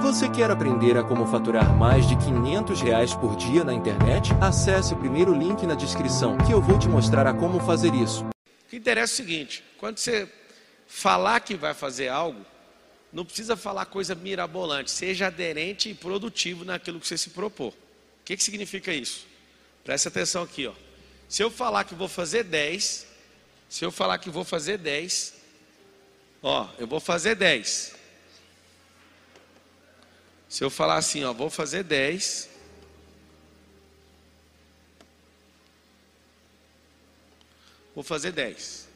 Você quer aprender a como faturar mais de 500 reais por dia na internet? Acesse o primeiro link na descrição que eu vou te mostrar a como fazer isso. O que interessa é o seguinte: quando você falar que vai fazer algo, não precisa falar coisa mirabolante, seja aderente e produtivo naquilo que você se propor. O que, que significa isso? Presta atenção aqui, ó. Se eu falar que vou fazer 10, se eu falar que vou fazer 10, ó, eu vou fazer 10. Se eu falar assim, ó, vou fazer 10. Vou fazer 10.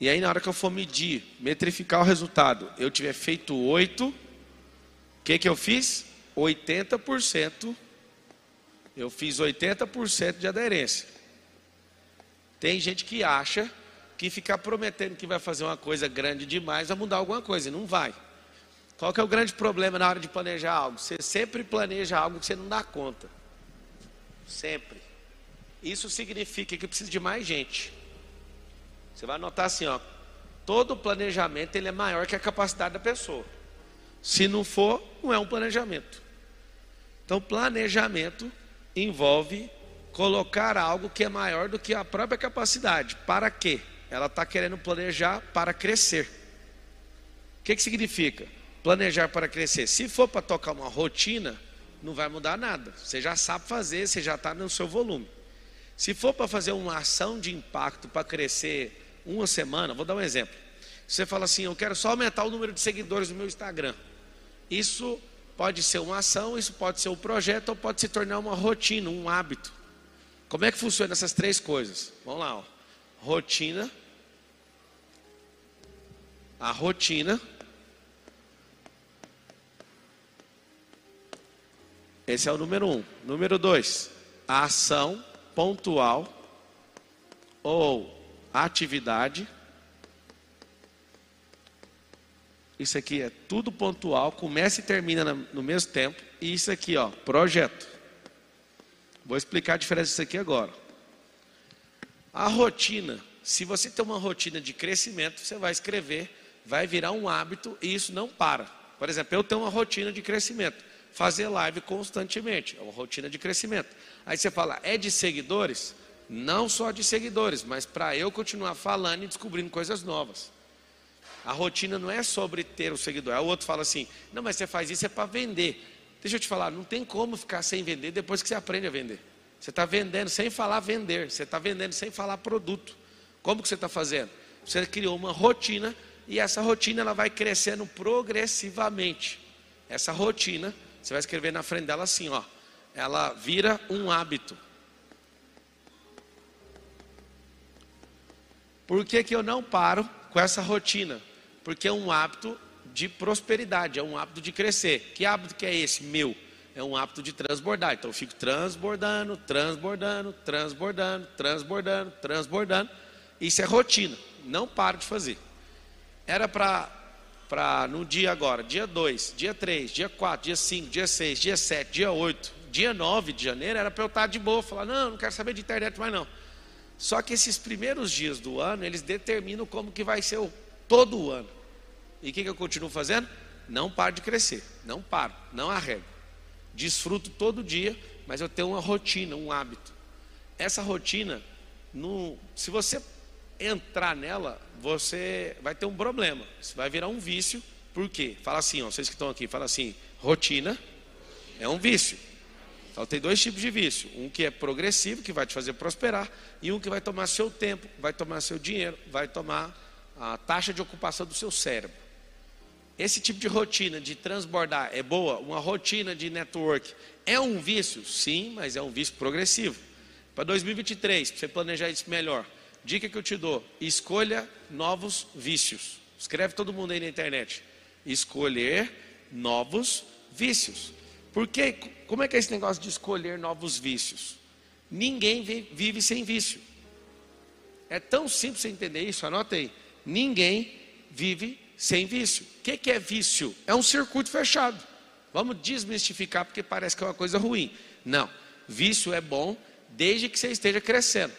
E aí, na hora que eu for medir, metrificar o resultado, eu tiver feito 8, o que, que eu fiz? 80%. Eu fiz 80% de aderência. Tem gente que acha que ficar prometendo que vai fazer uma coisa grande demais vai mudar alguma coisa, e não vai. Qual que é o grande problema na hora de planejar algo? Você sempre planeja algo que você não dá conta. Sempre. Isso significa que precisa de mais gente. Você vai notar assim, ó, todo planejamento ele é maior que a capacidade da pessoa. Se não for, não é um planejamento. Então, planejamento envolve colocar algo que é maior do que a própria capacidade. Para quê? Ela está querendo planejar para crescer. O que, que significa? Planejar para crescer. Se for para tocar uma rotina, não vai mudar nada. Você já sabe fazer, você já está no seu volume. Se for para fazer uma ação de impacto para crescer uma semana, vou dar um exemplo. Você fala assim, eu quero só aumentar o número de seguidores no meu Instagram. Isso pode ser uma ação, isso pode ser um projeto ou pode se tornar uma rotina, um hábito. Como é que funciona essas três coisas? Vamos lá, ó. rotina, a rotina Esse é o número um. Número dois, a ação pontual ou atividade. Isso aqui é tudo pontual, começa e termina no mesmo tempo. E isso aqui, ó, projeto. Vou explicar a diferença disso aqui agora. A rotina, se você tem uma rotina de crescimento, você vai escrever, vai virar um hábito e isso não para. Por exemplo, eu tenho uma rotina de crescimento fazer live constantemente, é uma rotina de crescimento. Aí você fala, é de seguidores? Não só de seguidores, mas para eu continuar falando e descobrindo coisas novas. A rotina não é sobre ter o seguidor. Aí o outro fala assim: não, mas você faz isso é para vender. Deixa eu te falar, não tem como ficar sem vender depois que você aprende a vender. Você está vendendo sem falar vender, você está vendendo sem falar produto. Como que você está fazendo? Você criou uma rotina e essa rotina ela vai crescendo progressivamente. Essa rotina você vai escrever na frente dela assim, ó. Ela vira um hábito. Por que, que eu não paro com essa rotina? Porque é um hábito de prosperidade, é um hábito de crescer. Que hábito que é esse? Meu. É um hábito de transbordar. Então eu fico transbordando, transbordando, transbordando, transbordando, transbordando. Isso é rotina. Não paro de fazer. Era para para no dia agora, dia 2, dia 3, dia 4, dia 5, dia 6, dia 7, dia 8, dia 9 de janeiro, era para eu estar de boa, falar, não, não quero saber de internet mais não. Só que esses primeiros dias do ano, eles determinam como que vai ser o, todo o ano. E o que, que eu continuo fazendo? Não paro de crescer, não paro, não arrego. Desfruto todo dia, mas eu tenho uma rotina, um hábito. Essa rotina, no, se você entrar nela, você vai ter um problema. Vai virar um vício. Por quê? Fala assim, ó, vocês que estão aqui, fala assim: rotina é um vício. Então tem dois tipos de vício: um que é progressivo, que vai te fazer prosperar, e um que vai tomar seu tempo, vai tomar seu dinheiro, vai tomar a taxa de ocupação do seu cérebro. Esse tipo de rotina de transbordar é boa? Uma rotina de network é um vício? Sim, mas é um vício progressivo. Para 2023, para você planejar isso melhor, Dica que eu te dou: escolha novos vícios. Escreve todo mundo aí na internet. Escolher novos vícios. Porque como é que é esse negócio de escolher novos vícios? Ninguém vive sem vício. É tão simples você entender isso, anota aí. Ninguém vive sem vício. O que, que é vício? É um circuito fechado. Vamos desmistificar porque parece que é uma coisa ruim. Não, vício é bom desde que você esteja crescendo.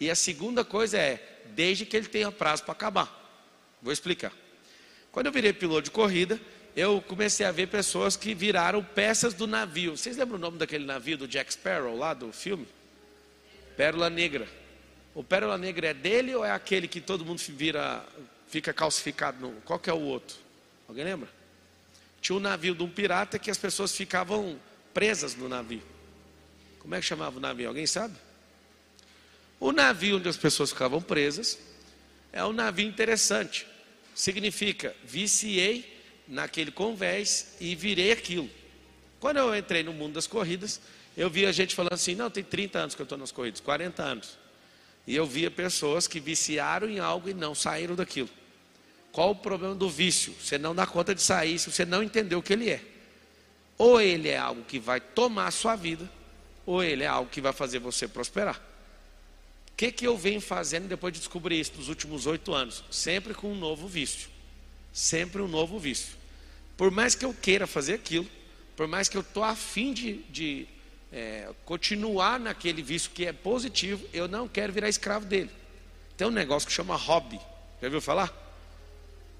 E a segunda coisa é, desde que ele tenha prazo para acabar. Vou explicar. Quando eu virei piloto de corrida, eu comecei a ver pessoas que viraram peças do navio. Vocês lembram o nome daquele navio do Jack Sparrow lá do filme? Pérola Negra. O Pérola Negra é dele ou é aquele que todo mundo vira, fica calcificado? No, qual que é o outro? Alguém lembra? Tinha um navio de um pirata que as pessoas ficavam presas no navio. Como é que chamava o navio? Alguém sabe? O navio onde as pessoas ficavam presas é um navio interessante. Significa, viciei naquele convés e virei aquilo. Quando eu entrei no mundo das corridas, eu via gente falando assim: não, tem 30 anos que eu estou nas corridas, 40 anos. E eu via pessoas que viciaram em algo e não saíram daquilo. Qual o problema do vício? Você não dá conta de sair se você não entender o que ele é. Ou ele é algo que vai tomar a sua vida, ou ele é algo que vai fazer você prosperar. O que, que eu venho fazendo depois de descobrir isso nos últimos oito anos? Sempre com um novo vício. Sempre um novo vício. Por mais que eu queira fazer aquilo, por mais que eu estou afim de, de é, continuar naquele vício que é positivo, eu não quero virar escravo dele. Tem um negócio que chama hobby. Já viu falar?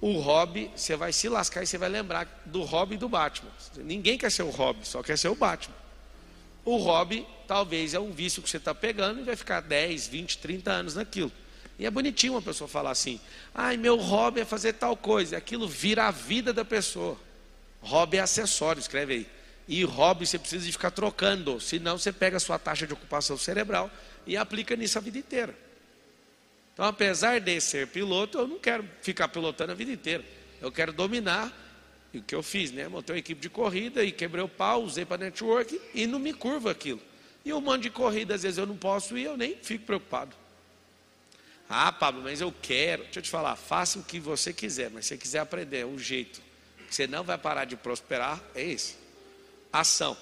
O hobby, você vai se lascar e você vai lembrar do hobby do Batman. Ninguém quer ser o hobby, só quer ser o Batman. O hobby talvez é um vício que você está pegando e vai ficar 10, 20, 30 anos naquilo. E é bonitinho uma pessoa falar assim: ai, meu hobby é fazer tal coisa. Aquilo vira a vida da pessoa. Hobby é acessório, escreve aí. E hobby você precisa de ficar trocando, senão você pega a sua taxa de ocupação cerebral e aplica nisso a vida inteira. Então, apesar de ser piloto, eu não quero ficar pilotando a vida inteira. Eu quero dominar e o que eu fiz, né? Montei uma equipe de corrida e quebrei o pau, usei para network e não me curva aquilo. E um monte de corrida, às vezes eu não posso ir, eu nem fico preocupado. Ah, Pablo, mas eu quero. Deixa eu te falar, faça o que você quiser, mas se você quiser aprender um jeito que você não vai parar de prosperar, é esse ação.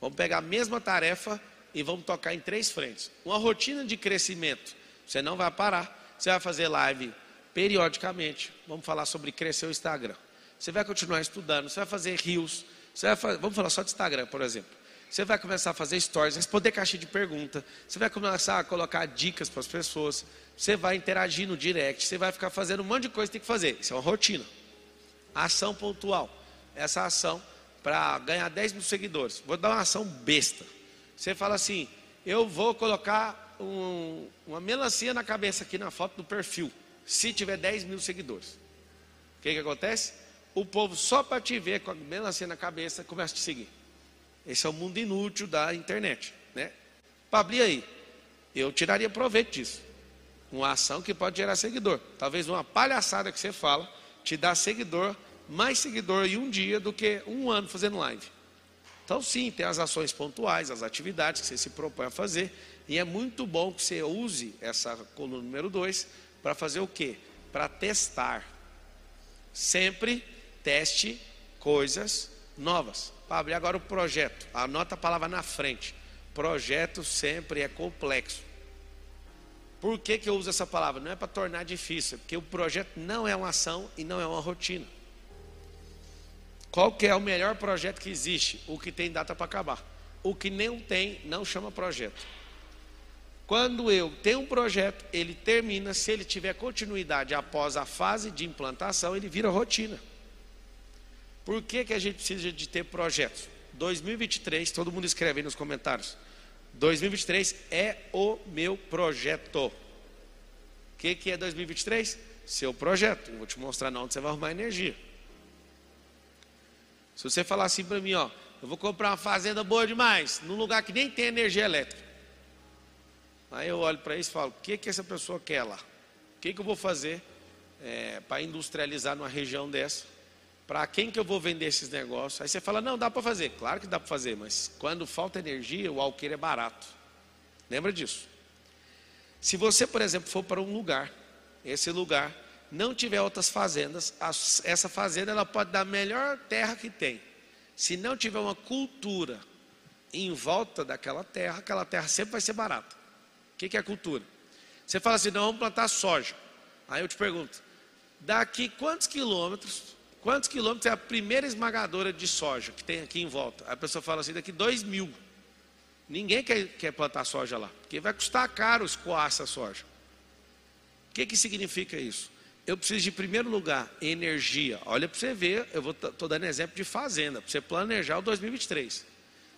Vamos pegar a mesma tarefa e vamos tocar em três frentes. Uma rotina de crescimento. Você não vai parar. Você vai fazer live periodicamente. Vamos falar sobre crescer o Instagram. Você vai continuar estudando. Você vai fazer rios. Fazer, vamos falar só de Instagram, por exemplo. Você vai começar a fazer stories, responder caixa de pergunta. Você vai começar a colocar dicas para as pessoas. Você vai interagir no direct. Você vai ficar fazendo um monte de coisa que tem que fazer. Isso é uma rotina. Ação pontual. Essa ação para ganhar 10 mil seguidores. Vou dar uma ação besta. Você fala assim: eu vou colocar um, uma melancia na cabeça aqui na foto do perfil, se tiver 10 mil seguidores. O que, que acontece? O povo, só para te ver com a melancia na cabeça, começa a te seguir. Esse é o mundo inútil da internet. Né? Pablo, aí? Eu tiraria proveito disso. Uma ação que pode gerar seguidor. Talvez uma palhaçada que você fala te dá seguidor mais seguidor em um dia do que um ano fazendo live. Então, sim, tem as ações pontuais, as atividades que você se propõe a fazer. E é muito bom que você use essa coluna número 2 para fazer o quê? Para testar. Sempre teste coisas novas. Pablo, e agora o projeto? Anota a palavra na frente. Projeto sempre é complexo. Por que, que eu uso essa palavra? Não é para tornar difícil, porque o projeto não é uma ação e não é uma rotina. Qual que é o melhor projeto que existe? O que tem data para acabar. O que não tem, não chama projeto. Quando eu tenho um projeto, ele termina, se ele tiver continuidade após a fase de implantação, ele vira rotina. Por que, que a gente precisa de ter projetos? 2023, todo mundo escreve aí nos comentários. 2023 é o meu projeto. O que, que é 2023? Seu projeto. Eu vou te mostrar onde você vai arrumar energia. Se você falar assim para mim, ó, eu vou comprar uma fazenda boa demais, num lugar que nem tem energia elétrica. Aí eu olho para isso e falo, o que, que essa pessoa quer lá? O que, que eu vou fazer é, para industrializar numa região dessa? Para quem que eu vou vender esses negócios? Aí você fala, não, dá para fazer. Claro que dá para fazer, mas quando falta energia, o alqueire é barato. Lembra disso? Se você, por exemplo, for para um lugar, esse lugar não tiver outras fazendas, essa fazenda ela pode dar a melhor terra que tem. Se não tiver uma cultura em volta daquela terra, aquela terra sempre vai ser barata. O que é cultura? Você fala assim, não, vamos plantar soja. Aí eu te pergunto, daqui quantos quilômetros, quantos quilômetros é a primeira esmagadora de soja que tem aqui em volta? A pessoa fala assim, daqui dois mil. Ninguém quer, quer plantar soja lá, porque vai custar caro escoar essa soja. O que, que significa isso? Eu preciso de, em primeiro lugar, energia. Olha para você ver, eu estou dando exemplo de fazenda, para você planejar o 2023.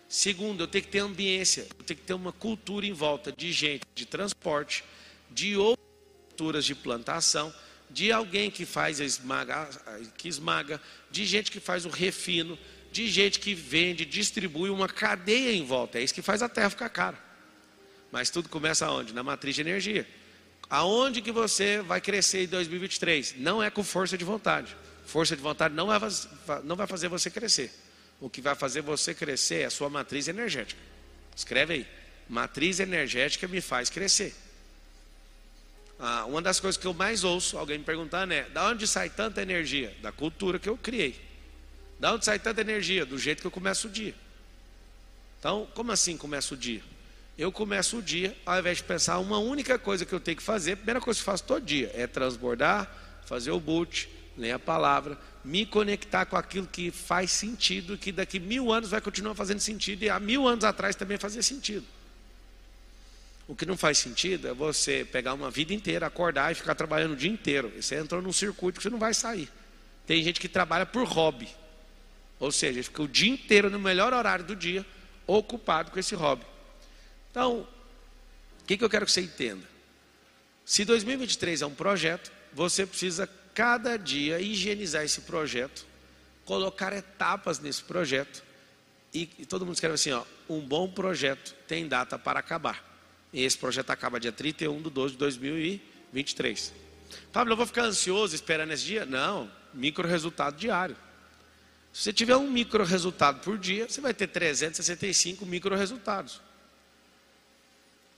Segundo, eu tenho que ter ambiência, eu tenho que ter uma cultura em volta de gente, de transporte, de outras culturas de plantação, de alguém que faz a esmaga, que esmaga, de gente que faz o refino, de gente que vende, distribui uma cadeia em volta. É isso que faz a terra ficar cara. Mas tudo começa aonde? Na matriz de energia. Aonde que você vai crescer em 2023? Não é com força de vontade. Força de vontade não vai, não vai fazer você crescer. O que vai fazer você crescer é a sua matriz energética. Escreve aí. Matriz energética me faz crescer. Ah, uma das coisas que eu mais ouço alguém me perguntando é: da onde sai tanta energia? Da cultura que eu criei. Da onde sai tanta energia? Do jeito que eu começo o dia. Então, como assim começa o dia? Eu começo o dia, ao invés de pensar uma única coisa que eu tenho que fazer, a primeira coisa que eu faço todo dia é transbordar, fazer o boot, ler a palavra, me conectar com aquilo que faz sentido, que daqui mil anos vai continuar fazendo sentido, e há mil anos atrás também fazia sentido. O que não faz sentido é você pegar uma vida inteira, acordar e ficar trabalhando o dia inteiro. Você entrou num circuito que você não vai sair. Tem gente que trabalha por hobby. Ou seja, fica o dia inteiro no melhor horário do dia, ocupado com esse hobby. Então, o que, que eu quero que você entenda? Se 2023 é um projeto, você precisa cada dia higienizar esse projeto, colocar etapas nesse projeto. E, e todo mundo escreve assim: ó, um bom projeto tem data para acabar. E esse projeto acaba dia 31 de 12 de 2023. Pablo, eu vou ficar ansioso esperando esse dia? Não, micro resultado diário. Se você tiver um micro resultado por dia, você vai ter 365 micro resultados.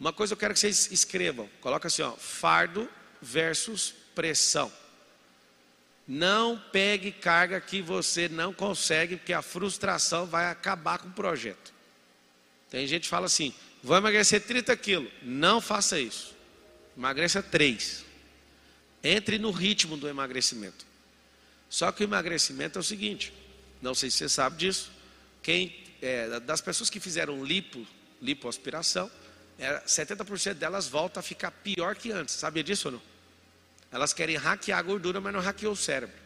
Uma coisa eu quero que vocês escrevam, coloca assim, ó, fardo versus pressão. Não pegue carga que você não consegue, porque a frustração vai acabar com o projeto. Tem gente que fala assim: vou emagrecer 30 quilos. Não faça isso. Emagreça 3. Entre no ritmo do emagrecimento. Só que o emagrecimento é o seguinte: não sei se você sabe disso. Quem, é, das pessoas que fizeram lipo, lipoaspiração, é, 70% delas volta a ficar pior que antes. Sabia disso ou não? Elas querem hackear a gordura, mas não hackeou o cérebro.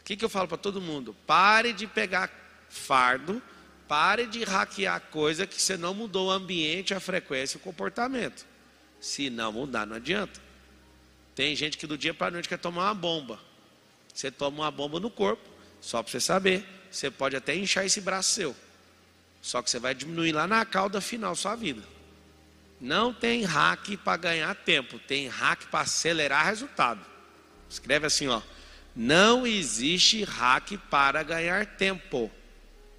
O que, que eu falo para todo mundo? Pare de pegar fardo, pare de hackear coisa que você não mudou o ambiente, a frequência e o comportamento. Se não mudar, não adianta. Tem gente que do dia para a noite quer tomar uma bomba. Você toma uma bomba no corpo, só para você saber, você pode até inchar esse braço seu. Só que você vai diminuir lá na cauda final sua vida. Não tem hack para ganhar tempo, tem hack para acelerar resultado. Escreve assim, ó. Não existe hack para ganhar tempo.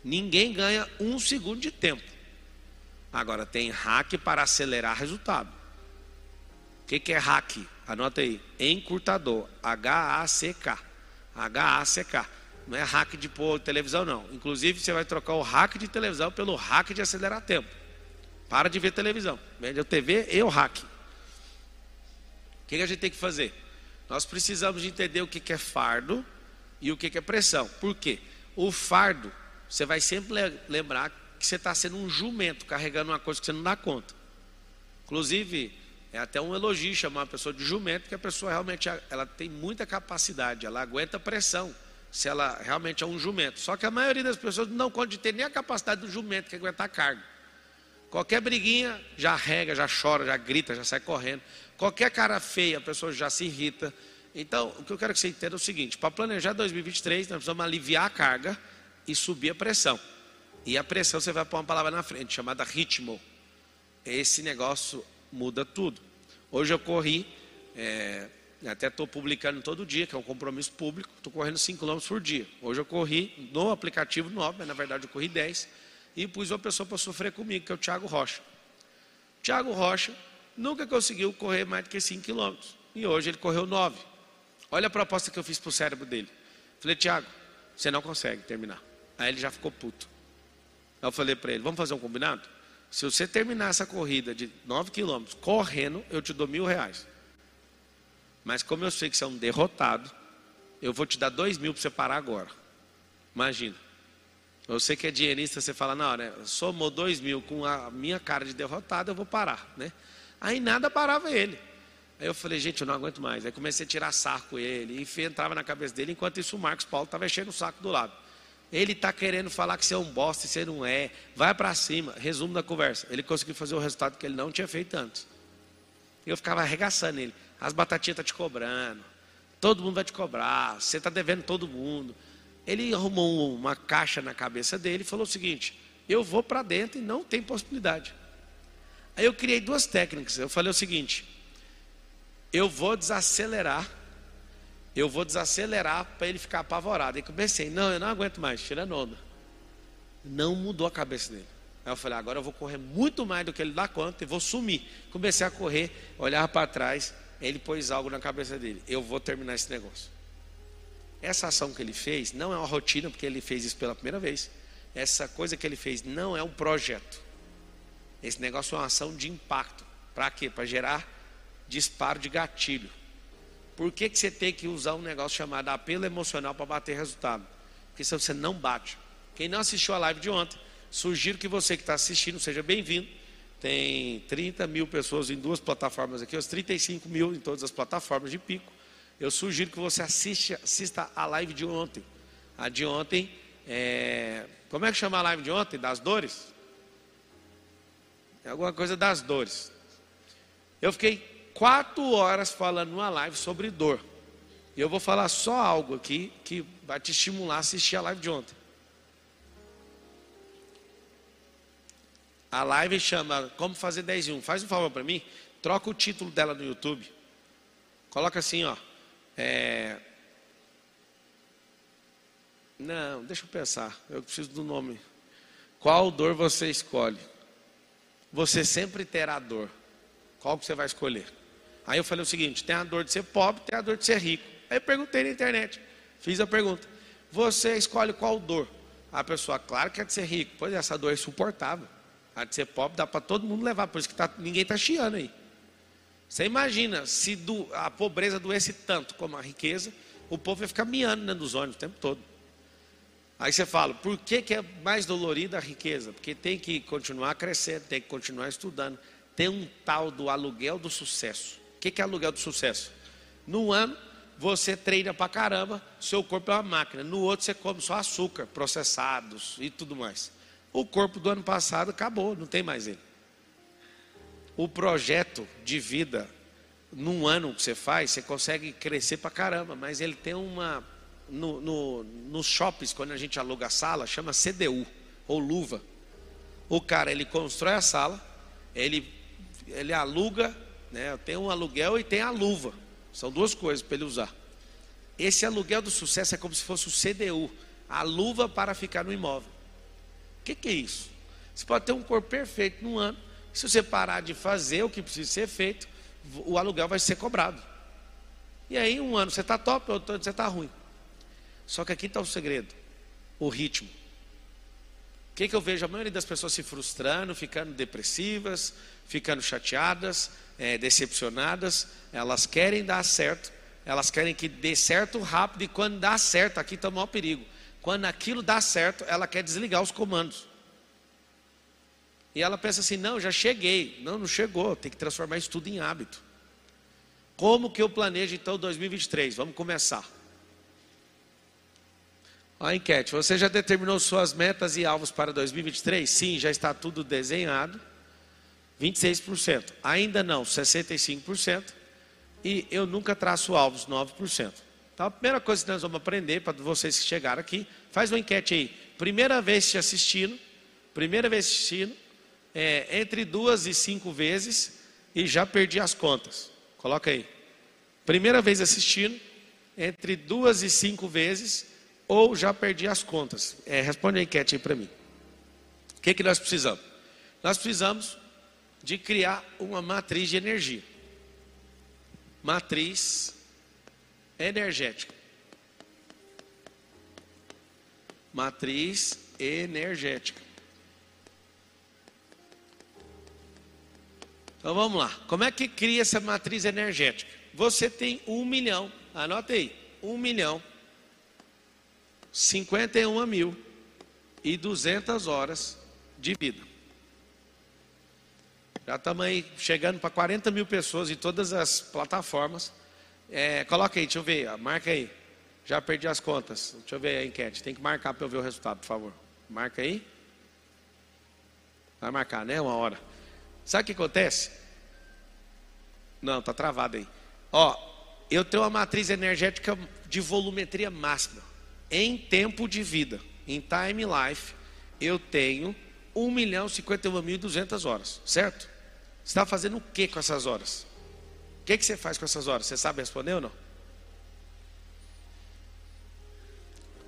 Ninguém ganha um segundo de tempo. Agora tem hack para acelerar resultado. O que, que é hack? Anota aí. Encurtador. H-A-C-K. H-A-C-K. Não é hack de pôr televisão, não. Inclusive, você vai trocar o hack de televisão pelo hack de acelerar tempo. Para de ver televisão. Vende TV e o hack. O que, a gente tem que fazer? Nós precisamos de entender o que, é fardo e o que, é pressão. Por quê? O fardo, você vai sempre lembrar que você está sendo um jumento carregando uma coisa que você não dá conta. Inclusive, é até um elogio chamar uma pessoa de jumento, porque a pessoa realmente ela tem muita capacidade, ela aguenta pressão, se ela realmente é um jumento. Só que a maioria das pessoas não pode ter nem a capacidade do jumento que aguentar carga. Qualquer briguinha já rega, já chora, já grita, já sai correndo. Qualquer cara feia, a pessoa já se irrita. Então, o que eu quero que você entenda é o seguinte: para planejar 2023, nós precisamos aliviar a carga e subir a pressão. E a pressão você vai pôr uma palavra na frente, chamada ritmo. Esse negócio muda tudo. Hoje eu corri, é, até estou publicando todo dia, que é um compromisso público, estou correndo 5 km por dia. Hoje eu corri no aplicativo 9, mas na verdade eu corri 10 e pus uma pessoa para sofrer comigo, que é o Tiago Rocha. Tiago Rocha nunca conseguiu correr mais do que 5 quilômetros. E hoje ele correu 9. Olha a proposta que eu fiz para o cérebro dele. Falei, Tiago, você não consegue terminar. Aí ele já ficou puto. Aí eu falei para ele, vamos fazer um combinado? Se você terminar essa corrida de 9 quilômetros correndo, eu te dou mil reais. Mas como eu sei que você é um derrotado, eu vou te dar dois mil para você parar agora. Imagina. Você que é dinheirista, você fala, não, né? Somou dois mil com a minha cara de derrotado, eu vou parar, né? Aí nada parava ele. Aí eu falei, gente, eu não aguento mais. Aí comecei a tirar saco com ele, e entrava na cabeça dele, enquanto isso o Marcos Paulo estava enchendo o saco do lado. Ele está querendo falar que você é um bosta e você não é. Vai para cima. Resumo da conversa. Ele conseguiu fazer o resultado que ele não tinha feito antes. Eu ficava arregaçando ele. As batatinhas estão tá te cobrando. Todo mundo vai te cobrar. Você está devendo todo mundo. Ele arrumou uma caixa na cabeça dele e falou o seguinte: eu vou para dentro e não tem possibilidade. Aí eu criei duas técnicas. Eu falei o seguinte: eu vou desacelerar, eu vou desacelerar para ele ficar apavorado. Aí comecei, não, eu não aguento mais, tirando onda. Não mudou a cabeça dele. Aí eu falei, agora eu vou correr muito mais do que ele dá conta e vou sumir. Comecei a correr, olhava para trás, ele pôs algo na cabeça dele. Eu vou terminar esse negócio. Essa ação que ele fez não é uma rotina, porque ele fez isso pela primeira vez. Essa coisa que ele fez não é um projeto. Esse negócio é uma ação de impacto. Para quê? Para gerar disparo de gatilho. Por que, que você tem que usar um negócio chamado apelo emocional para bater resultado? Porque se você não bate. Quem não assistiu a live de ontem, sugiro que você que está assistindo seja bem-vindo. Tem 30 mil pessoas em duas plataformas aqui, os 35 mil em todas as plataformas de pico. Eu sugiro que você assista, assista a live de ontem. A de ontem, é... como é que chama a live de ontem? Das dores? É alguma coisa das dores. Eu fiquei quatro horas falando numa live sobre dor. E eu vou falar só algo aqui que vai te estimular a assistir a live de ontem. A live chama Como Fazer 10 em 1. Faz um favor para mim, troca o título dela no YouTube. Coloca assim, ó. É... Não, deixa eu pensar. Eu preciso do nome. Qual dor você escolhe? Você sempre terá dor. Qual que você vai escolher? Aí eu falei o seguinte: tem a dor de ser pobre, tem a dor de ser rico. Aí eu perguntei na internet, fiz a pergunta: você escolhe qual dor? A pessoa, claro que é de ser rico. Pois é, essa dor é insuportável. A de ser pobre dá para todo mundo levar, por isso que tá, ninguém está chiando aí. Você imagina se do, a pobreza doesse tanto como a riqueza, o povo ia ficar miando dentro dos ônibus o tempo todo. Aí você fala, por que, que é mais dolorida a riqueza? Porque tem que continuar crescendo, tem que continuar estudando. Tem um tal do aluguel do sucesso que, que é aluguel do sucesso? No ano, você treina pra caramba, seu corpo é uma máquina. No outro, você come só açúcar, processados e tudo mais. O corpo do ano passado acabou, não tem mais ele. O projeto de vida, num ano que você faz, você consegue crescer pra caramba, mas ele tem uma. No, no, nos shoppings, quando a gente aluga a sala, chama CDU, ou luva. O cara, ele constrói a sala, ele, ele aluga né? Tem um aluguel e tem a luva. São duas coisas para ele usar. Esse aluguel do sucesso é como se fosse o CDU, a luva para ficar no imóvel. O que, que é isso? Você pode ter um corpo perfeito num ano. Se você parar de fazer o que precisa ser feito, o aluguel vai ser cobrado. E aí, um ano você está top, outro ano você está ruim. Só que aqui está o segredo: o ritmo. O que, que eu vejo? A maioria das pessoas se frustrando, ficando depressivas, ficando chateadas, é, decepcionadas, elas querem dar certo, elas querem que dê certo rápido, e quando dá certo, aqui está o maior perigo. Quando aquilo dá certo, ela quer desligar os comandos. E ela pensa assim: não, já cheguei. Não, não chegou, tem que transformar isso tudo em hábito. Como que eu planejo então 2023? Vamos começar. A enquete: você já determinou suas metas e alvos para 2023? Sim, já está tudo desenhado. 26%. Ainda não, 65%. E eu nunca traço alvos, 9%. Então, a primeira coisa que nós vamos aprender para vocês que chegaram aqui, faz uma enquete aí. Primeira vez te assistindo, primeira vez assistindo, é, entre duas e cinco vezes e já perdi as contas. Coloca aí. Primeira vez assistindo, entre duas e cinco vezes ou já perdi as contas. É, responde a enquete aí para mim. O que, que nós precisamos? Nós precisamos de criar uma matriz de energia. Matriz energética. Matriz energética. Então vamos lá. Como é que cria essa matriz energética? Você tem um milhão, anota aí, um milhão, 51 mil e 200 horas de vida. Já estamos aí chegando para 40 mil pessoas em todas as plataformas. É, coloca aí, deixa eu ver, marca aí. Já perdi as contas. Deixa eu ver a enquete. Tem que marcar para eu ver o resultado, por favor. Marca aí. Vai marcar, né? Uma hora. Sabe o que acontece? Não, tá travado aí. Ó, eu tenho uma matriz energética de volumetria máxima em tempo de vida, em time life, eu tenho 1 milhão 51 mil 200 horas, certo? Você está fazendo o que com essas horas? O que, que você faz com essas horas? Você sabe responder ou não?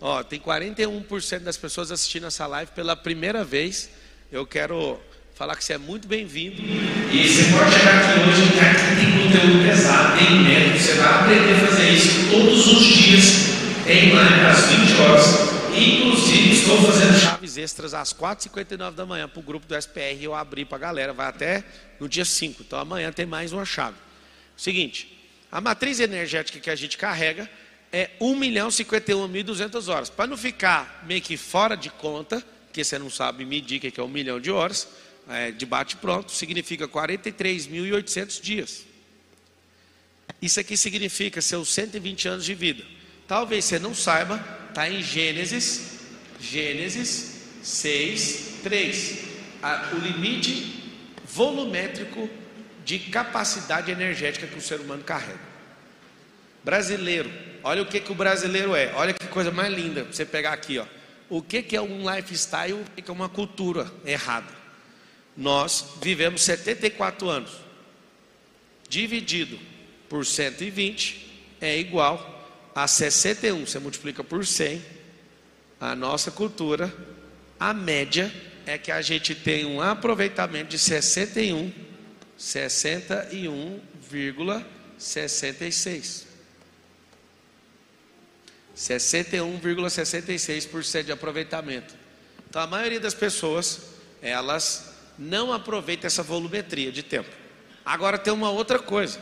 Ó, tem 41% das pessoas assistindo essa live pela primeira vez. Eu quero falar que você é muito bem-vindo. E você pode chegar aqui hoje, que aqui tem conteúdo pesado, tem método, você vai aprender a fazer isso todos os dias, tem live às 20 horas. Inclusive, estou fazendo chaves extras às 4h59 da manhã para o grupo do SPR. Eu abri para a galera, vai até no dia 5. Então amanhã tem mais uma chave. Seguinte, a matriz energética que a gente carrega é 1 milhão 51.200 horas. Para não ficar meio que fora de conta, que você não sabe medir que é 1 milhão de horas, é, de bate-pronto, significa 43.800 dias. Isso aqui significa seus 120 anos de vida. Talvez você não saiba, está em Gênesis, Gênesis 6, 3. o limite volumétrico de capacidade energética que o ser humano carrega. Brasileiro, olha o que, que o brasileiro é, olha que coisa mais linda, você pegar aqui, ó. O que, que é um lifestyle, o que, que é uma cultura errada. Nós vivemos 74 anos, dividido por 120 é igual a 61. Você multiplica por 100. A nossa cultura, a média é que a gente tem um aproveitamento de 61, 61,66. 61,66% de aproveitamento. Então a maioria das pessoas, elas não aproveita essa volumetria de tempo. Agora tem uma outra coisa.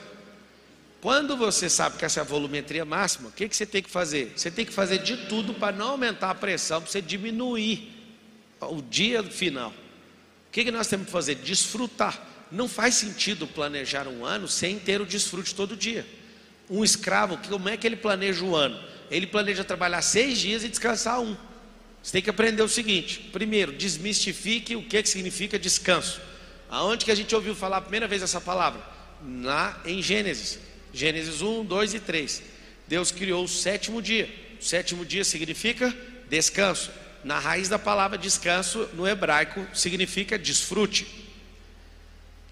Quando você sabe que essa é a volumetria máxima, o que, que você tem que fazer? Você tem que fazer de tudo para não aumentar a pressão, para você diminuir o dia final. O que, que nós temos que fazer? Desfrutar. Não faz sentido planejar um ano sem ter o desfrute todo dia. Um escravo, como é que ele planeja o ano? Ele planeja trabalhar seis dias e descansar um. Você tem que aprender o seguinte: primeiro, desmistifique o que, que significa descanso. Aonde que a gente ouviu falar a primeira vez essa palavra? Na, em Gênesis. Gênesis 1, 2 e 3. Deus criou o sétimo dia. O sétimo dia significa descanso. Na raiz da palavra descanso, no hebraico, significa desfrute.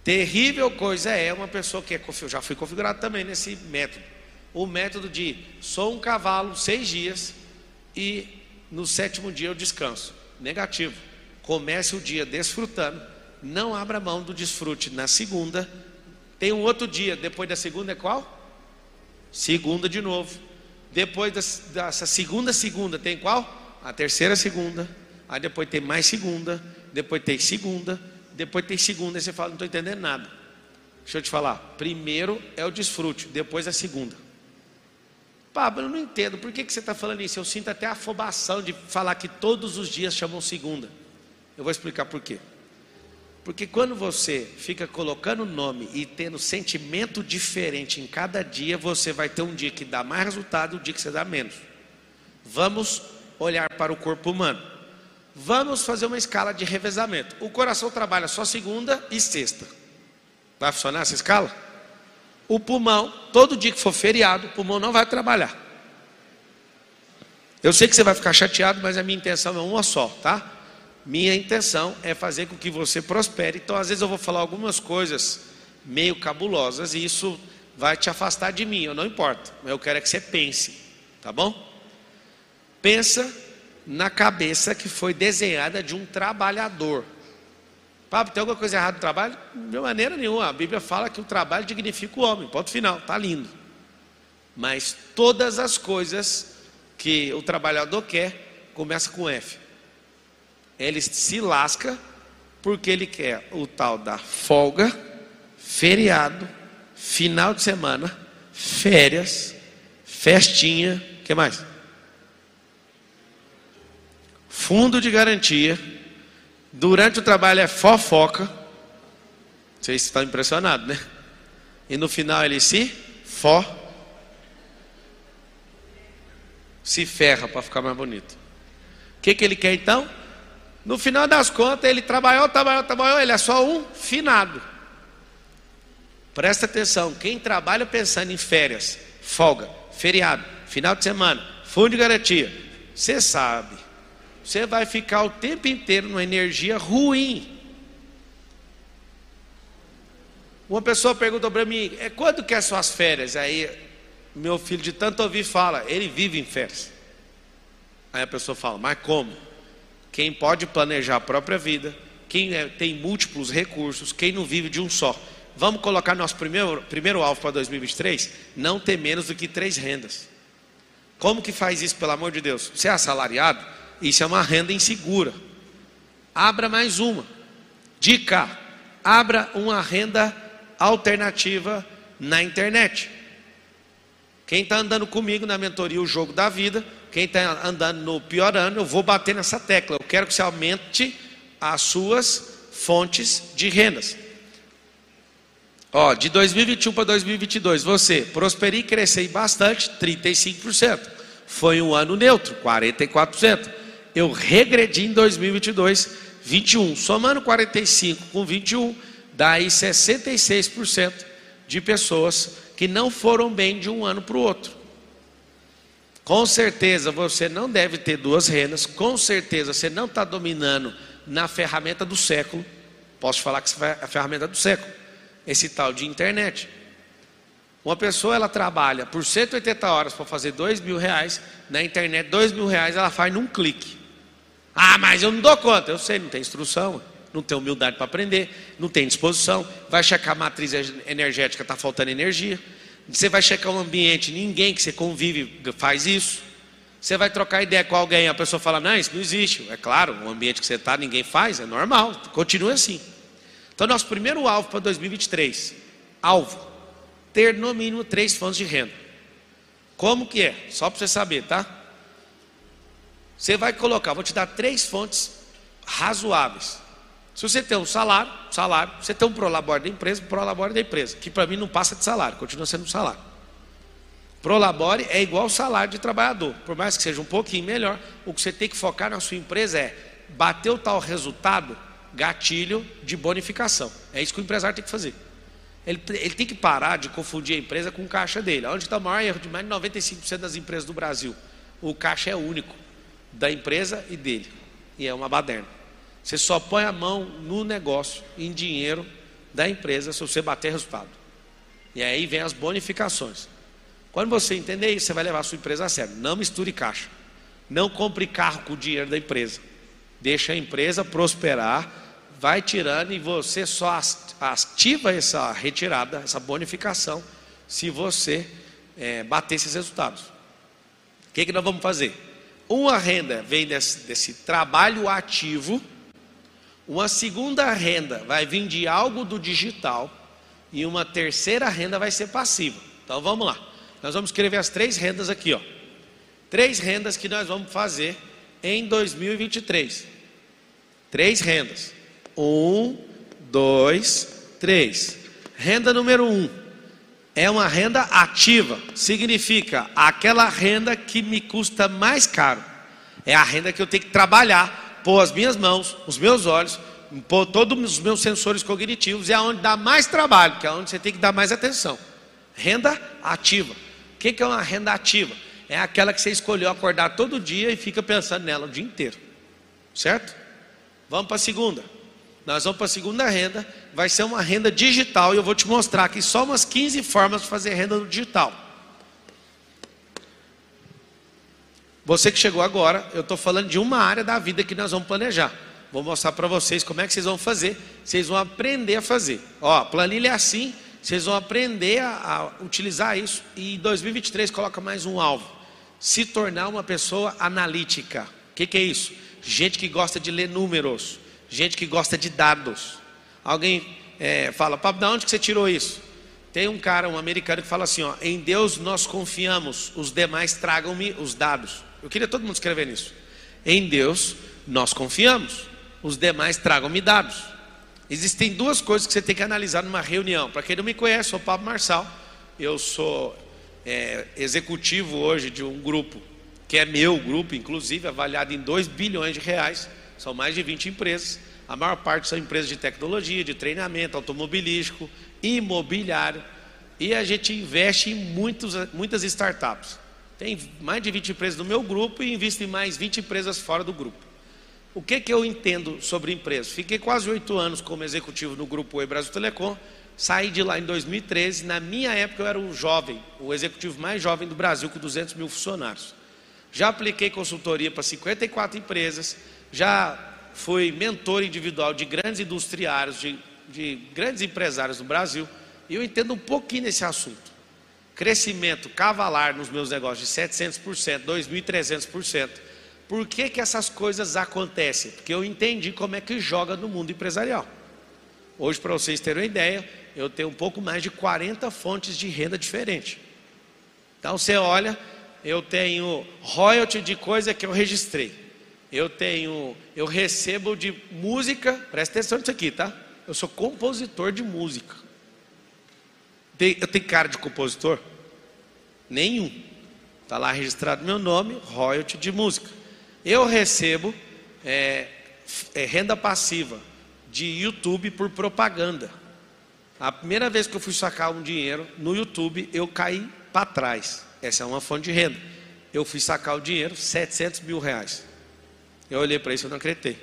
Terrível coisa é uma pessoa que é, já foi configurado também nesse método. O método de sou um cavalo seis dias e no sétimo dia eu descanso. Negativo. Comece o dia desfrutando. Não abra mão do desfrute na segunda, tem um outro dia, depois da segunda é qual? Segunda de novo. Depois dessa segunda segunda tem qual? A terceira segunda. Aí depois tem mais segunda. Depois tem segunda. Depois tem segunda. Aí você fala, não estou entendendo nada. Deixa eu te falar. Primeiro é o desfrute, depois a segunda. Pablo, eu não entendo. Por que, que você está falando isso? Eu sinto até a afobação de falar que todos os dias chamam segunda. Eu vou explicar por quê. Porque quando você fica colocando nome e tendo sentimento diferente em cada dia, você vai ter um dia que dá mais resultado e um dia que você dá menos. Vamos olhar para o corpo humano. Vamos fazer uma escala de revezamento. O coração trabalha só segunda e sexta. Vai funcionar essa escala? O pulmão, todo dia que for feriado, o pulmão não vai trabalhar. Eu sei que você vai ficar chateado, mas a minha intenção é uma só, tá? Minha intenção é fazer com que você prospere. Então, às vezes, eu vou falar algumas coisas meio cabulosas e isso vai te afastar de mim. Eu não importa. Eu quero é que você pense, tá bom? Pensa na cabeça que foi desenhada de um trabalhador. Pablo, tem alguma coisa errada no trabalho? De maneira nenhuma. A Bíblia fala que o trabalho dignifica o homem. Ponto final. Tá lindo. Mas todas as coisas que o trabalhador quer começa com F ele se lasca porque ele quer o tal da folga, feriado, final de semana, férias, festinha, que mais? Fundo de garantia. Durante o trabalho é fofoca. Vocês estão impressionados, né? E no final ele se for se ferra para ficar mais bonito. O que, que ele quer então? No final das contas, ele trabalhou, trabalhou, trabalhou, ele é só um finado. Presta atenção, quem trabalha pensando em férias, folga, feriado, final de semana, fundo de garantia, você sabe, você vai ficar o tempo inteiro numa energia ruim. Uma pessoa perguntou para mim, é quando que é suas férias? Aí meu filho de tanto ouvir fala, ele vive em férias. Aí a pessoa fala, mas como? Quem pode planejar a própria vida, quem é, tem múltiplos recursos, quem não vive de um só. Vamos colocar nosso primeiro, primeiro alvo para 2023? Não ter menos do que três rendas. Como que faz isso, pelo amor de Deus? Você é assalariado? Isso é uma renda insegura. Abra mais uma. Dica: abra uma renda alternativa na internet. Quem está andando comigo na mentoria O Jogo da Vida, quem está andando no piorando, eu vou bater nessa tecla. Eu quero que você aumente as suas fontes de rendas. Ó, de 2021 para 2022, você prosperar e crescer bastante, 35%. Foi um ano neutro, 44%. Eu regredi em 2022, 21. Somando 45 com 21, dá aí 66% de pessoas que não foram bem de um ano para o outro. Com certeza você não deve ter duas rendas, com certeza você não está dominando na ferramenta do século. Posso falar que é a ferramenta do século esse tal de internet. Uma pessoa ela trabalha por 180 horas para fazer dois mil reais, na internet dois mil reais ela faz num clique. Ah, mas eu não dou conta. Eu sei, não tem instrução, não tem humildade para aprender, não tem disposição. Vai checar a matriz energética, está faltando energia. Você vai checar o ambiente, ninguém que você convive faz isso. Você vai trocar ideia com alguém, a pessoa fala, não, isso não existe. É claro, o ambiente que você está, ninguém faz, é normal, continue assim. Então, nosso primeiro alvo para 2023, alvo, ter no mínimo três fontes de renda. Como que é? Só para você saber, tá? Você vai colocar, vou te dar três fontes razoáveis. Se você tem um salário, salário, você tem um prolabore da empresa, prolabore da empresa, que para mim não passa de salário, continua sendo um salário. Prolabore é igual salário de trabalhador, por mais que seja um pouquinho melhor, o que você tem que focar na sua empresa é bater o tal resultado gatilho de bonificação. É isso que o empresário tem que fazer. Ele, ele tem que parar de confundir a empresa com o caixa dele. Onde está o maior erro de mais de 95% das empresas do Brasil? O caixa é único da empresa e dele. E é uma baderna. Você só põe a mão no negócio, em dinheiro da empresa, se você bater resultado. E aí vem as bonificações. Quando você entender isso, você vai levar a sua empresa a sério. Não misture caixa. Não compre carro com o dinheiro da empresa. Deixa a empresa prosperar vai tirando e você só ativa essa retirada, essa bonificação, se você é, bater esses resultados. O que, que nós vamos fazer? Uma renda vem desse, desse trabalho ativo, uma segunda renda vai vir de algo do digital, e uma terceira renda vai ser passiva. Então vamos lá. Nós vamos escrever as três rendas aqui, ó. Três rendas que nós vamos fazer em 2023. Três rendas. Um, dois, três. Renda número um é uma renda ativa, significa aquela renda que me custa mais caro. É a renda que eu tenho que trabalhar, pôr as minhas mãos, os meus olhos, pôr todos os meus sensores cognitivos, é onde dá mais trabalho, que é onde você tem que dar mais atenção. Renda ativa. O que é uma renda ativa? É aquela que você escolheu acordar todo dia e fica pensando nela o dia inteiro. Certo? Vamos para a segunda. Nós vamos para a segunda renda, vai ser uma renda digital e eu vou te mostrar aqui só umas 15 formas de fazer renda no digital. Você que chegou agora, eu estou falando de uma área da vida que nós vamos planejar. Vou mostrar para vocês como é que vocês vão fazer. Vocês vão aprender a fazer. Ó, planilha é assim, vocês vão aprender a, a utilizar isso. E em 2023 coloca mais um alvo: se tornar uma pessoa analítica. O que, que é isso? Gente que gosta de ler números gente que gosta de dados. Alguém é, fala, Pablo, de onde que você tirou isso? Tem um cara, um americano, que fala assim: ó, em Deus nós confiamos, os demais tragam-me os dados. Eu queria todo mundo escrever nisso. Em Deus nós confiamos, os demais tragam-me dados. Existem duas coisas que você tem que analisar numa reunião. Para quem não me conhece, sou o Pablo Marçal. Eu sou é, executivo hoje de um grupo que é meu grupo, inclusive, avaliado em 2 bilhões de reais. São mais de 20 empresas. A maior parte são empresas de tecnologia, de treinamento, automobilístico, imobiliário. E a gente investe em muitos, muitas startups. Tem mais de 20 empresas no meu grupo e invisto em mais 20 empresas fora do grupo. O que, que eu entendo sobre empresas? Fiquei quase oito anos como executivo no grupo Oi Brasil Telecom. Saí de lá em 2013. Na minha época eu era o jovem, o executivo mais jovem do Brasil, com 200 mil funcionários. Já apliquei consultoria para 54 empresas. Já fui mentor individual de grandes industriários, de, de grandes empresários do Brasil. E eu entendo um pouquinho nesse assunto. Crescimento cavalar nos meus negócios de 700%, 2.300%. Por que, que essas coisas acontecem? Porque eu entendi como é que joga no mundo empresarial. Hoje, para vocês terem uma ideia, eu tenho um pouco mais de 40 fontes de renda diferentes. Então você olha, eu tenho royalty de coisa que eu registrei. Eu tenho, eu recebo de música, presta atenção nisso aqui, tá? Eu sou compositor de música. Eu tenho cara de compositor? Nenhum. Está lá registrado meu nome, royalty de música. Eu recebo é, é, renda passiva de YouTube por propaganda. A primeira vez que eu fui sacar um dinheiro no YouTube, eu caí para trás. Essa é uma fonte de renda. Eu fui sacar o dinheiro, 700 mil reais. Eu olhei para isso e não acreditei.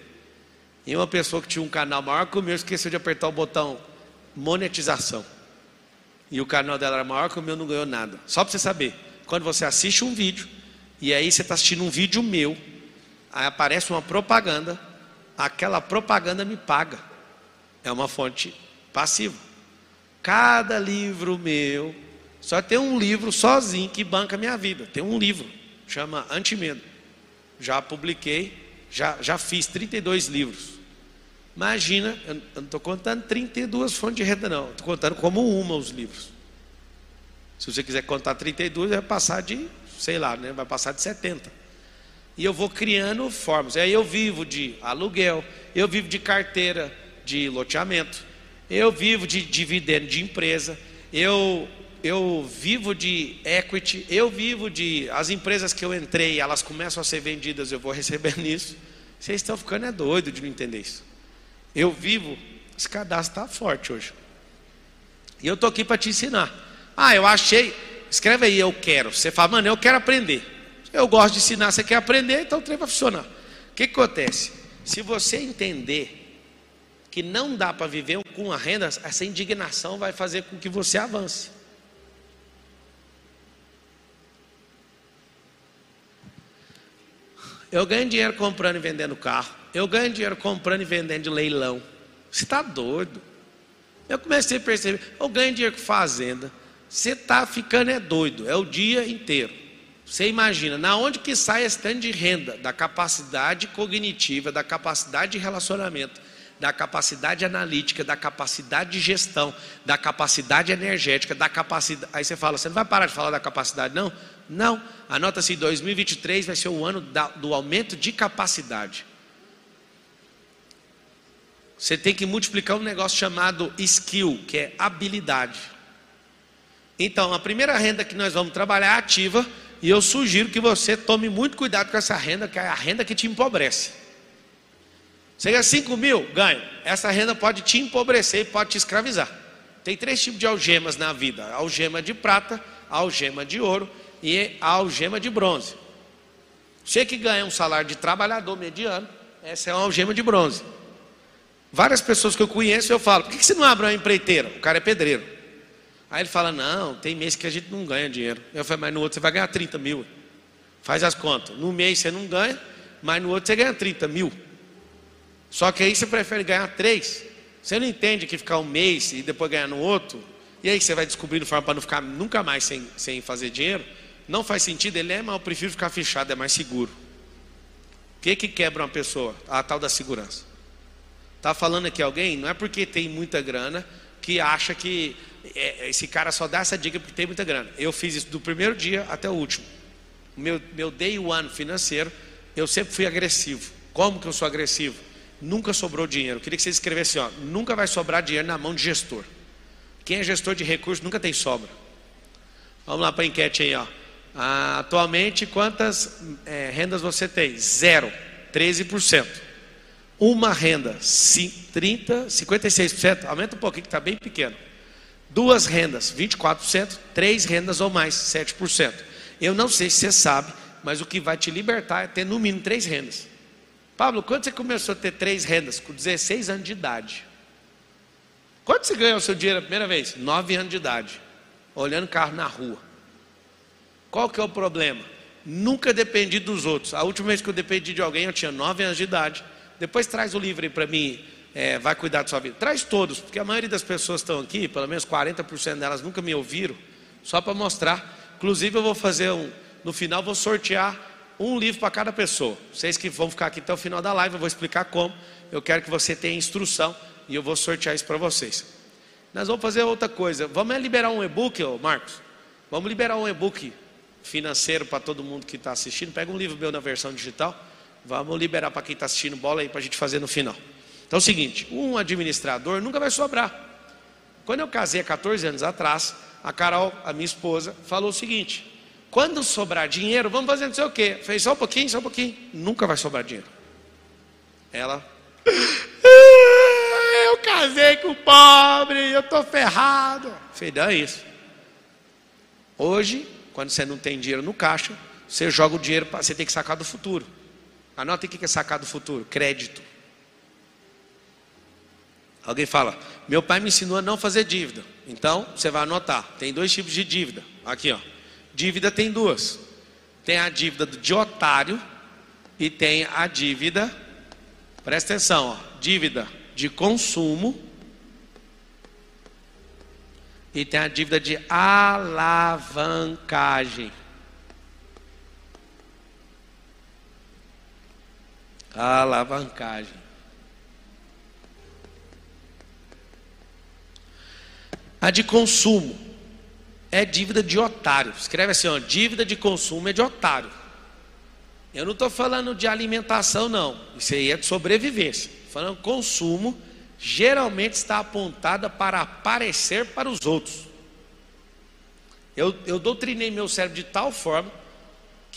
E uma pessoa que tinha um canal maior que o meu esqueceu de apertar o botão monetização. E o canal dela era maior que o meu, não ganhou nada. Só para você saber, quando você assiste um vídeo, e aí você está assistindo um vídeo meu, aí aparece uma propaganda, aquela propaganda me paga. É uma fonte passiva. Cada livro meu, só tem um livro sozinho que banca minha vida. Tem um livro, chama Antimedo. Já publiquei, já, já fiz 32 livros. Imagina, eu não estou contando 32 fontes de renda, não. Estou contando como uma os livros. Se você quiser contar 32, vai passar de, sei lá, né? vai passar de 70. E eu vou criando formas. Aí eu vivo de aluguel, eu vivo de carteira de loteamento, eu vivo de dividendo de empresa, eu, eu vivo de equity, eu vivo de. As empresas que eu entrei, elas começam a ser vendidas, eu vou receber nisso. Vocês estão ficando é doido de não entender isso. Eu vivo, esse cadastro está forte hoje. E eu estou aqui para te ensinar. Ah, eu achei. Escreve aí, eu quero. Você fala, mano, eu quero aprender. Eu gosto de ensinar, você quer aprender, então o trem vai funcionar. O que, que acontece? Se você entender que não dá para viver com a renda, essa indignação vai fazer com que você avance. Eu ganho dinheiro comprando e vendendo carro. Eu ganho dinheiro comprando e vendendo de leilão. Você está doido? Eu comecei a perceber, eu ganho dinheiro com fazenda. Você está ficando é doido, é o dia inteiro. Você imagina, na onde que sai esse tanto de renda? Da capacidade cognitiva, da capacidade de relacionamento, da capacidade analítica, da capacidade de gestão, da capacidade energética, da capacidade. Aí você fala, você não vai parar de falar da capacidade, não? Não. Anota-se, 2023 vai ser o ano da, do aumento de capacidade. Você tem que multiplicar um negócio chamado skill, que é habilidade. Então, a primeira renda que nós vamos trabalhar é ativa e eu sugiro que você tome muito cuidado com essa renda, que é a renda que te empobrece. Você ganha 5 mil? Ganho. Essa renda pode te empobrecer e pode te escravizar. Tem três tipos de algemas na vida: algema de prata, algema de ouro e algema de bronze. Você que ganha um salário de trabalhador mediano, essa é uma algema de bronze. Várias pessoas que eu conheço, eu falo: por que você não abre uma empreiteira? O cara é pedreiro. Aí ele fala: Não, tem mês que a gente não ganha dinheiro. Eu falei: Mas no outro você vai ganhar 30 mil. Faz as contas. No mês você não ganha, mas no outro você ganha 30 mil. Só que aí você prefere ganhar 3. Você não entende que ficar um mês e depois ganhar no outro. E aí você vai descobrindo forma para não ficar nunca mais sem, sem fazer dinheiro. Não faz sentido, ele é, mas eu prefiro ficar fechado, é mais seguro. O que, que quebra uma pessoa? A tal da segurança. Está falando aqui alguém? Não é porque tem muita grana que acha que é, esse cara só dá essa dica porque tem muita grana. Eu fiz isso do primeiro dia até o último. Meu, meu day one financeiro, eu sempre fui agressivo. Como que eu sou agressivo? Nunca sobrou dinheiro. Eu queria que você escrevesse ó, nunca vai sobrar dinheiro na mão de gestor. Quem é gestor de recursos nunca tem sobra. Vamos lá para a enquete aí, ó. Ah, atualmente, quantas é, rendas você tem? Zero, 13%. Uma renda, 30, 56%, aumenta um pouquinho que está bem pequeno. Duas rendas, 24%. Três rendas ou mais, 7%. Eu não sei se você sabe, mas o que vai te libertar é ter no mínimo três rendas. Pablo, quando você começou a ter três rendas? Com 16 anos de idade. Quando você ganhou o seu dinheiro a primeira vez? 9 anos de idade. Olhando carro na rua. Qual que é o problema? Nunca dependi dos outros. A última vez que eu dependi de alguém, eu tinha 9 anos de idade. Depois traz o livro aí para mim, é, vai cuidar da sua vida. Traz todos, porque a maioria das pessoas estão aqui, pelo menos 40% delas nunca me ouviram, só para mostrar. Inclusive eu vou fazer um, no final vou sortear um livro para cada pessoa. Vocês que vão ficar aqui até o final da live, eu vou explicar como. Eu quero que você tenha instrução e eu vou sortear isso para vocês. Nós vamos fazer outra coisa. Vamos liberar um e-book, Marcos? Vamos liberar um e-book financeiro para todo mundo que está assistindo. Pega um livro meu na versão digital. Vamos liberar para quem está assistindo bola aí para a gente fazer no final. Então é o seguinte: um administrador nunca vai sobrar. Quando eu casei há 14 anos atrás, a Carol, a minha esposa, falou o seguinte: quando sobrar dinheiro, vamos fazer não sei o quê. Fez só um pouquinho, só um pouquinho. Nunca vai sobrar dinheiro. Ela eu casei com o pobre, eu estou ferrado. Falei, dá isso. Hoje, quando você não tem dinheiro no caixa, você joga o dinheiro, para você tem que sacar do futuro. Anota o que é sacar do futuro: crédito. Alguém fala, meu pai me ensinou a não fazer dívida. Então, você vai anotar: tem dois tipos de dívida. Aqui, ó. Dívida tem duas: tem a dívida de otário e tem a dívida, presta atenção, ó, dívida de consumo e tem a dívida de alavancagem. Alavancagem. A de consumo é dívida de otário. Escreve assim, ó, dívida de consumo é de otário. Eu não estou falando de alimentação, não. Isso aí é de sobrevivência falando consumo, geralmente está apontada para aparecer para os outros. Eu, eu doutrinei meu cérebro de tal forma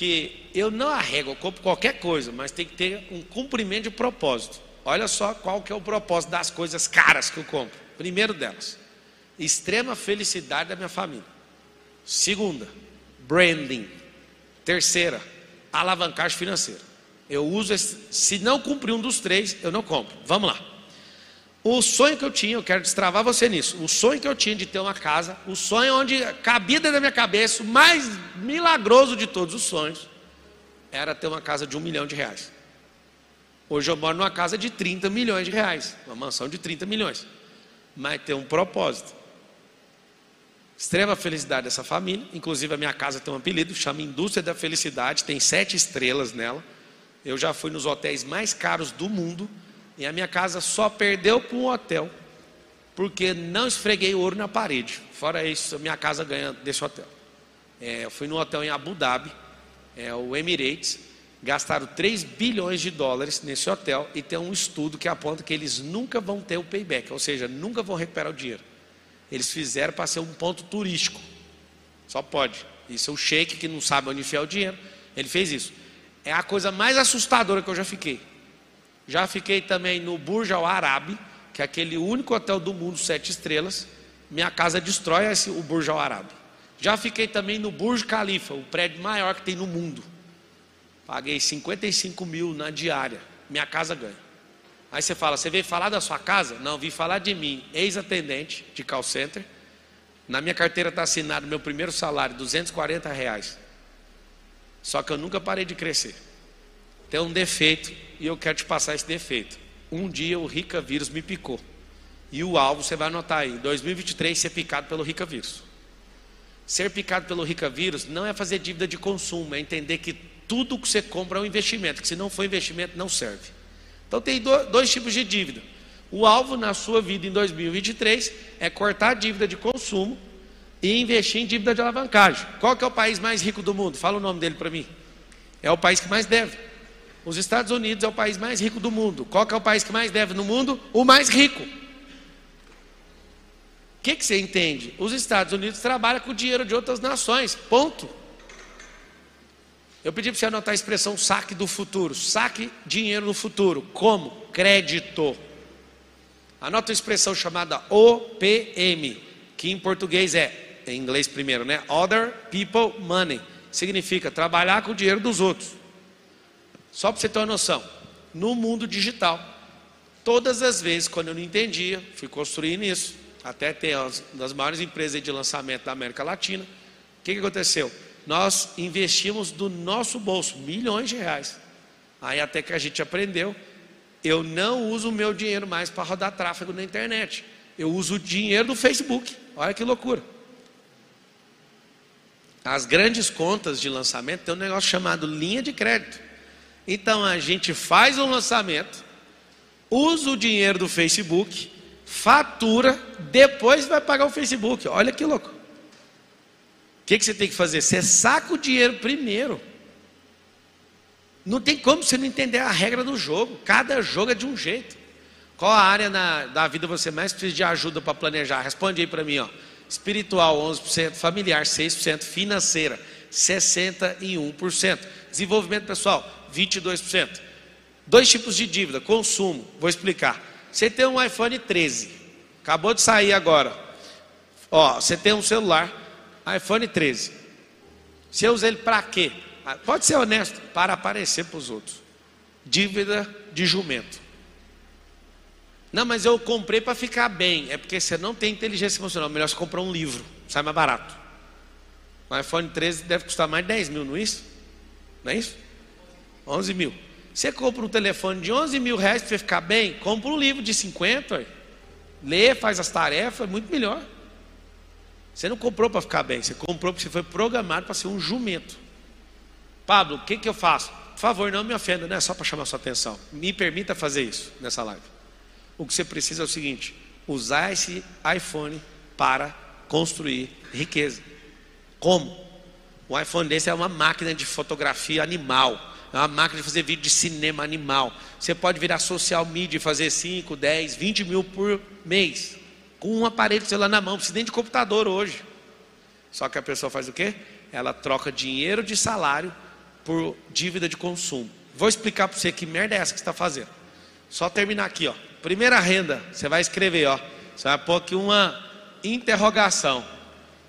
que eu não arrego, eu compro qualquer coisa, mas tem que ter um cumprimento de propósito. Olha só qual que é o propósito das coisas caras que eu compro. Primeiro delas, extrema felicidade da minha família. Segunda, branding. Terceira, alavancagem financeira. Eu uso esse, se não cumprir um dos três, eu não compro. Vamos lá. O sonho que eu tinha, eu quero destravar você nisso. O sonho que eu tinha de ter uma casa, o sonho onde cabia dentro da minha cabeça, o mais milagroso de todos os sonhos, era ter uma casa de um milhão de reais. Hoje eu moro numa casa de 30 milhões de reais, uma mansão de 30 milhões. Mas tem um propósito. Extrema felicidade dessa família, inclusive a minha casa tem um apelido, chama Indústria da Felicidade, tem sete estrelas nela. Eu já fui nos hotéis mais caros do mundo e a minha casa só perdeu para um hotel porque não esfreguei ouro na parede. Fora isso, minha casa ganha desse hotel. É, eu fui no hotel em Abu Dhabi, é, o Emirates, gastaram 3 bilhões de dólares nesse hotel e tem um estudo que aponta que eles nunca vão ter o payback, ou seja, nunca vão recuperar o dinheiro. Eles fizeram para ser um ponto turístico. Só pode. Isso é o sheik que não sabe onde enfiar o dinheiro. Ele fez isso. É a coisa mais assustadora que eu já fiquei. Já fiquei também no Burj Al Arab, que é aquele único hotel do mundo, sete estrelas. Minha casa destrói esse, o Burj Al Arab. Já fiquei também no Burj Khalifa, o prédio maior que tem no mundo. Paguei 55 mil na diária. Minha casa ganha. Aí você fala, você veio falar da sua casa? Não, vim falar de mim, ex-atendente de call center. Na minha carteira está assinado meu primeiro salário, 240 reais. Só que eu nunca parei de crescer. Tem um defeito e eu quero te passar esse defeito. Um dia o Rica vírus me picou. E o alvo você vai anotar aí, 2023 ser picado pelo Rica vírus. Ser picado pelo Rica vírus não é fazer dívida de consumo, é entender que tudo que você compra é um investimento, que se não for investimento não serve. Então tem dois tipos de dívida. O alvo na sua vida em 2023 é cortar a dívida de consumo e investir em dívida de alavancagem. Qual que é o país mais rico do mundo? Fala o nome dele para mim. É o país que mais deve. Os Estados Unidos é o país mais rico do mundo. Qual é o país que mais deve no mundo? O mais rico. O que, que você entende? Os Estados Unidos trabalham com o dinheiro de outras nações. Ponto. Eu pedi para você anotar a expressão saque do futuro. Saque dinheiro no futuro. Como? Crédito. Anota a expressão chamada OPM, que em português é, em inglês primeiro, né? Other People Money. Significa trabalhar com o dinheiro dos outros. Só para você ter uma noção. No mundo digital, todas as vezes quando eu não entendia, fui construindo isso, até ter uma das maiores empresas de lançamento da América Latina. O que, que aconteceu? nós investimos do nosso bolso milhões de reais. Aí até que a gente aprendeu, eu não uso o meu dinheiro mais para rodar tráfego na internet. Eu uso o dinheiro do Facebook. Olha que loucura. As grandes contas de lançamento tem um negócio chamado linha de crédito. Então a gente faz um lançamento, usa o dinheiro do Facebook, fatura, depois vai pagar o Facebook. Olha que louco. O que, que você tem que fazer? Você saca o dinheiro primeiro. Não tem como você não entender a regra do jogo. Cada jogo é de um jeito. Qual a área na, da vida você mais precisa de ajuda para planejar? Responde aí para mim, ó. Espiritual 11%, familiar 6%, financeira 61%, desenvolvimento pessoal 22%. Dois tipos de dívida, consumo, vou explicar. Você tem um iPhone 13, acabou de sair agora. Ó, você tem um celular iPhone 13. Você usa ele para quê? Ah, pode ser honesto, para aparecer para os outros. Dívida de jumento. Não, mas eu comprei para ficar bem. É porque você não tem inteligência emocional. Melhor você comprar um livro, sai mais barato. O iPhone 13 deve custar mais de 10 mil, não é isso? Não é isso? 11 mil. Você compra um telefone de 11 mil reais para você ficar bem, compra um livro de 50, ué. lê, faz as tarefas, é muito melhor. Você não comprou para ficar bem, você comprou porque você foi programado para ser um jumento. Pablo, o que, que eu faço? Por favor, não me ofenda, não é só para chamar sua atenção. Me permita fazer isso nessa live. O que você precisa é o seguinte: usar esse iPhone para construir riqueza. Como? O iPhone desse é uma máquina de fotografia animal. É uma máquina de fazer vídeo de cinema animal. Você pode virar social media e fazer 5, 10, 20 mil por mês com um aparelho celular na mão, precisa nem de computador hoje. Só que a pessoa faz o quê? Ela troca dinheiro de salário por dívida de consumo. Vou explicar para você que merda é essa que você está fazendo. Só terminar aqui, ó. Primeira renda, você vai escrever, ó. Você vai pôr aqui uma interrogação.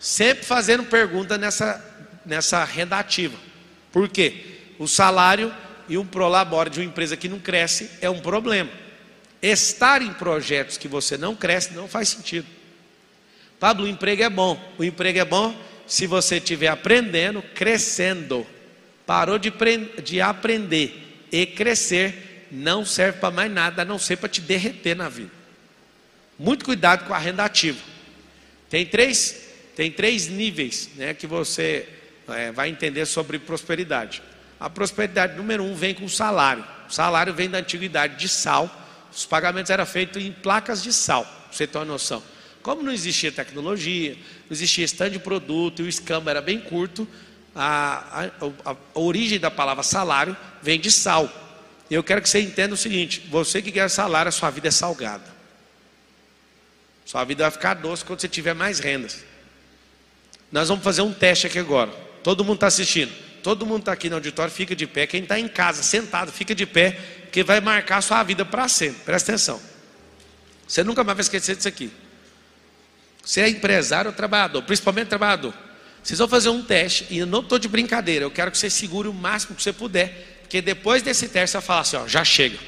Sempre fazendo pergunta nessa, nessa renda ativa. Por quê? O salário e um prolabore de uma empresa que não cresce é um problema. Estar em projetos que você não cresce não faz sentido. Pablo, o emprego é bom. O emprego é bom se você estiver aprendendo, crescendo. Parou de, de aprender e crescer, não serve para mais nada, a não ser para te derreter na vida. Muito cuidado com a renda ativa. Tem três, tem três níveis né, que você é, vai entender sobre prosperidade. A prosperidade número um vem com o salário. O salário vem da antiguidade de sal os pagamentos eram feitos em placas de sal, para você ter uma noção. Como não existia tecnologia, não existia stand de produto e o escambo era bem curto, a, a, a, origem da palavra salário vem de sal. Eu quero que você entenda o seguinte: você que ganha salário, a sua vida é salgada. Sua vida vai ficar doce quando você tiver mais rendas. Nós vamos fazer um teste aqui agora. Todo mundo está assistindo. Todo mundo está aqui no auditório, fica de pé. Quem está em casa, sentado, fica de pé porque vai marcar a sua vida para sempre. Presta atenção. Você nunca mais vai esquecer disso aqui. Você é empresário ou trabalhador, principalmente trabalhador. Vocês vão fazer um teste, e eu não estou de brincadeira, eu quero que você segure o máximo que você puder, porque depois desse teste você vai falar assim: ó, já chega.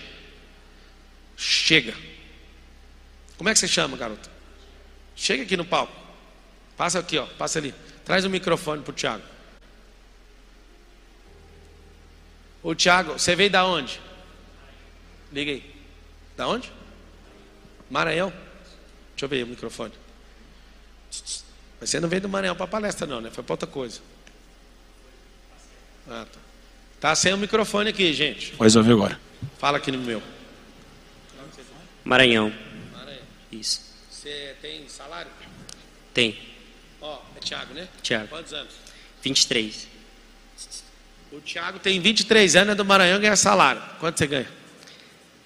Chega. Como é que você chama, garoto? Chega aqui no palco. Passa aqui, ó, passa ali. Traz o microfone para o Tiago. O Tiago, você veio da onde? Liga aí. Da onde? Maranhão? Deixa eu ver aí o microfone. Mas você não veio do Maranhão para palestra, não, né? Foi para outra coisa. Ah, tá. Tá sem o microfone aqui, gente. Vou resolver agora. Fala aqui no meu. Maranhão. Maranhão. Isso. Você tem salário? Tem. Ó, é Thiago, né? Thiago. Quantos anos? 23. O Thiago tem 23 anos, é do Maranhão, ganha salário. Quanto você ganha?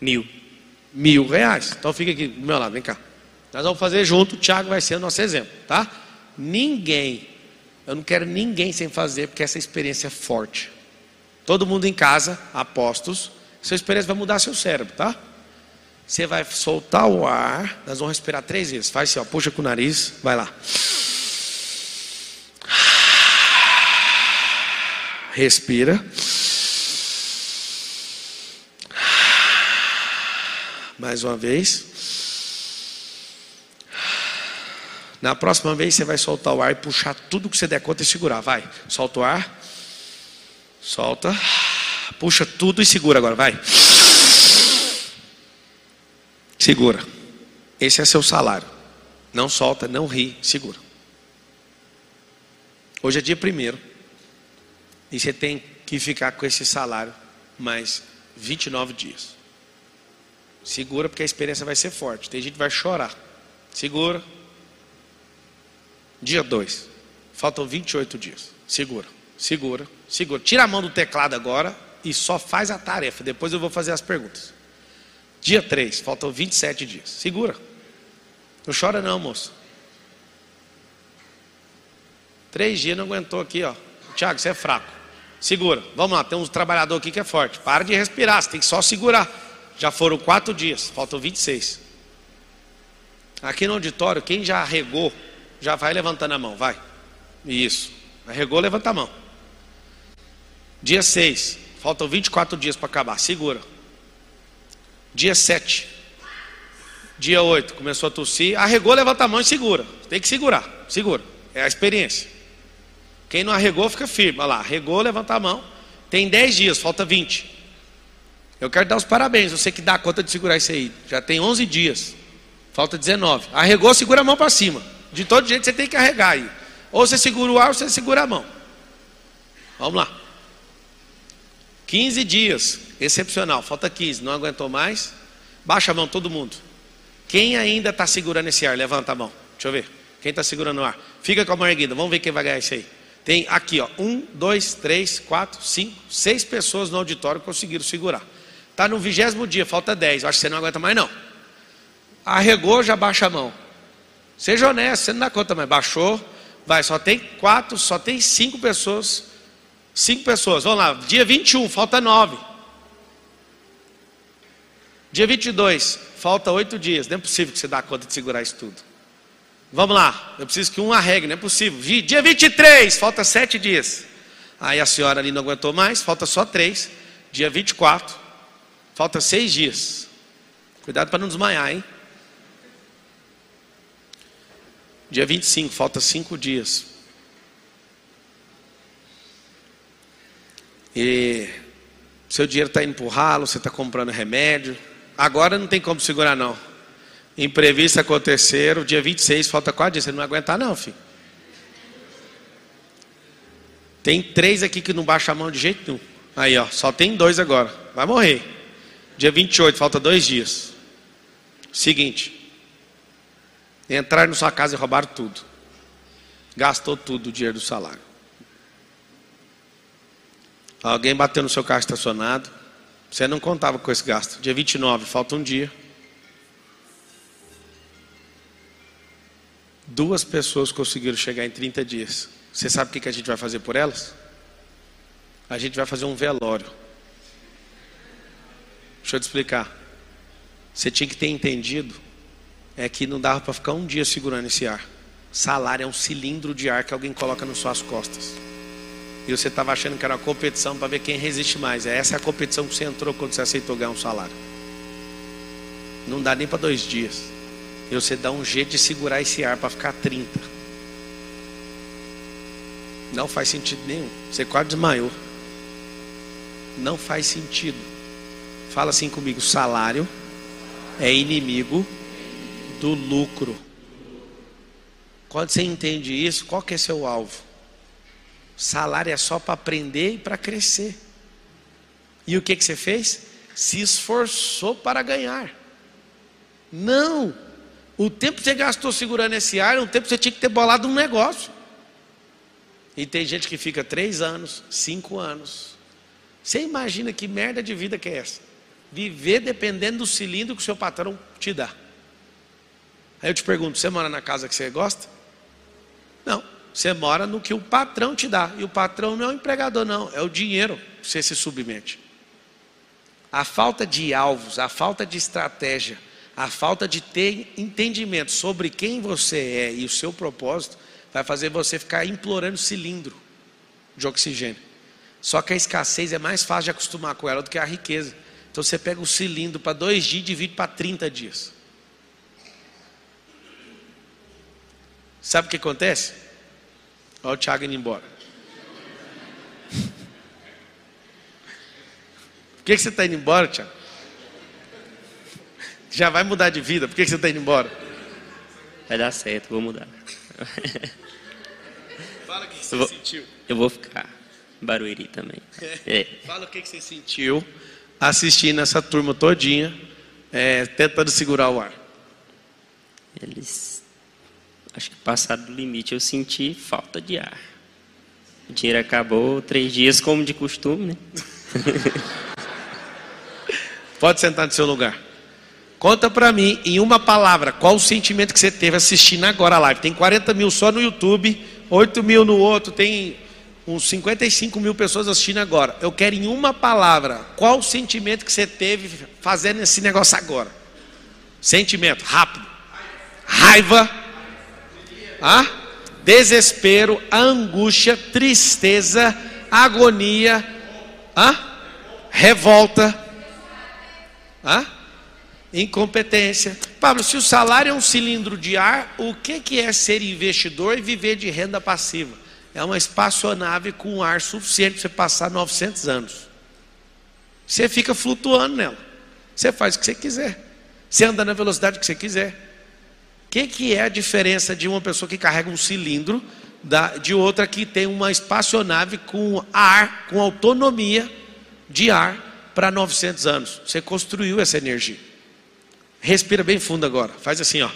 Mil. Mil reais. Então fica aqui do meu lado, vem cá. Nós vamos fazer junto, o Thiago vai ser o nosso exemplo, tá? Ninguém, eu não quero ninguém sem fazer, porque essa experiência é forte. Todo mundo em casa, apostos, sua experiência vai mudar seu cérebro, tá? Você vai soltar o ar, nós vamos respirar três vezes. Faz assim, ó, puxa com o nariz, vai lá. Respira. Mais uma vez. Na próxima vez você vai soltar o ar e puxar tudo que você der conta e segurar. Vai. Solta o ar. Solta. Puxa tudo e segura agora. Vai. Segura. Esse é seu salário. Não solta, não ri, segura. Hoje é dia primeiro. E você tem que ficar com esse salário mais 29 dias. Segura, porque a experiência vai ser forte. Tem gente que vai chorar. Segura. Dia 2. Faltam 28 dias. Segura, segura, segura. Tira a mão do teclado agora e só faz a tarefa. Depois eu vou fazer as perguntas. Dia 3. Faltam 27 dias. Segura. Não chora não, moço. Três dias não aguentou aqui, ó. Tiago, você é fraco. Segura. Vamos lá, tem um trabalhador aqui que é forte. Para de respirar, você tem que só segurar. Já foram quatro dias, faltam 26. Aqui no auditório, quem já regou, já vai levantando a mão, vai. Isso. Arregou, levanta a mão. Dia 6, faltam 24 dias para acabar, segura. Dia 7, dia 8, começou a tossir, arregou, levanta a mão e segura. Tem que segurar, segura. É a experiência. Quem não arregou, fica firme. Olha lá, arregou, levanta a mão. Tem 10 dias, falta 20. Eu quero dar os parabéns, você que dá conta de segurar isso aí. Já tem 11 dias, falta 19. Arregou, segura a mão para cima. De todo jeito você tem que arregar aí. Ou você segura o ar ou você segura a mão. Vamos lá. 15 dias, excepcional, falta 15, não aguentou mais. Baixa a mão todo mundo. Quem ainda está segurando esse ar? Levanta a mão. Deixa eu ver. Quem está segurando o ar? Fica com a mão erguida. Vamos ver quem vai ganhar isso aí. Tem aqui, ó, um, dois, três, quatro, cinco, seis pessoas no auditório conseguiram segurar. Está no vigésimo dia, falta dez. Acho que você não aguenta mais, não. Arregou, já baixa a mão. Seja honesto, você não dá conta mais. Baixou, vai, só tem quatro, só tem cinco pessoas. Cinco pessoas, vamos lá. Dia 21, falta nove. Dia 22, falta oito dias. Não é possível que você dá conta de segurar isso tudo. Vamos lá, eu preciso que um arregue, não é possível. Dia 23, falta sete dias. Aí a senhora ali não aguentou mais, falta só três. Dia 24, falta seis dias. Cuidado para não desmaiar, hein? Dia 25, falta cinco dias. E seu dinheiro está indo para o ralo, você está comprando remédio. Agora não tem como segurar, não. Imprevisto aconteceram, dia 26, falta quatro dias. Você não vai aguentar, não, filho. Tem três aqui que não baixa a mão de jeito nenhum. Aí, ó, só tem dois agora. Vai morrer. Dia 28, falta dois dias. Seguinte. Entraram na sua casa e roubaram tudo. Gastou tudo o dinheiro do salário. Alguém bateu no seu carro estacionado. Você não contava com esse gasto. Dia 29, falta um dia. Duas pessoas conseguiram chegar em 30 dias. Você sabe o que a gente vai fazer por elas? A gente vai fazer um velório. Deixa eu te explicar. Você tinha que ter entendido é que não dava para ficar um dia segurando esse ar. Salário é um cilindro de ar que alguém coloca nas suas costas. E você estava achando que era uma competição para ver quem resiste mais. É essa a competição que você entrou quando você aceitou ganhar um salário. Não dá nem para dois dias. E você dá um jeito de segurar esse ar para ficar 30. Não faz sentido nenhum. Você quase desmaiou. Não faz sentido. Fala assim comigo: salário é inimigo do lucro. Quando você entende isso, qual que é seu alvo? Salário é só para aprender e para crescer. E o que, que você fez? Se esforçou para ganhar. Não. O tempo que você gastou segurando esse ar, o tempo que você tinha que ter bolado um negócio. E tem gente que fica três anos, cinco anos. Você imagina que merda de vida que é essa? Viver dependendo do cilindro que o seu patrão te dá. Aí eu te pergunto: você mora na casa que você gosta? Não. Você mora no que o patrão te dá. E o patrão não é o empregador, não. É o dinheiro que você se submete. A falta de alvos, a falta de estratégia, a falta de ter entendimento sobre quem você é e o seu propósito vai fazer você ficar implorando cilindro de oxigênio. Só que a escassez é mais fácil de acostumar com ela do que a riqueza. Então você pega o cilindro para dois dias e divide para 30 dias. Sabe o que acontece? Olha o Thiago indo embora. Por que, que você está indo embora, Thiago? Já vai mudar de vida, por que, que você está indo embora? Vai dar certo, vou mudar. Fala o que você Eu vou- sentiu. Eu vou ficar. Barueri também. É. Fala o que, que você sentiu assistindo essa turma todinha, é, tentando segurar o ar. Eles. Acho que passaram do limite. Eu senti falta de ar. O dinheiro acabou, três dias como de costume, né? Pode sentar no seu lugar. Conta pra mim, em uma palavra, qual o sentimento que você teve assistindo agora a live? Tem 40 mil só no YouTube, 8 mil no outro, tem uns 55 mil pessoas assistindo agora. Eu quero em uma palavra, qual o sentimento que você teve fazendo esse negócio agora? Sentimento, rápido. Raiva. Hã? Desespero, angústia, tristeza, agonia, hã? revolta. Hã? Incompetência. Pablo, se o salário é um cilindro de ar, o que, é ser investidor e viver de renda passiva? É uma espaçonave com ar suficiente para você passar 900 anos. Você fica flutuando nela. Você faz o que você quiser. Você anda na velocidade que você quiser. O que, é a diferença de uma pessoa que carrega um cilindro de outra que tem uma espaçonave com ar, com autonomia de ar para 900 anos? Você construiu essa energia. Respira bem fundo agora. Faz assim, ó.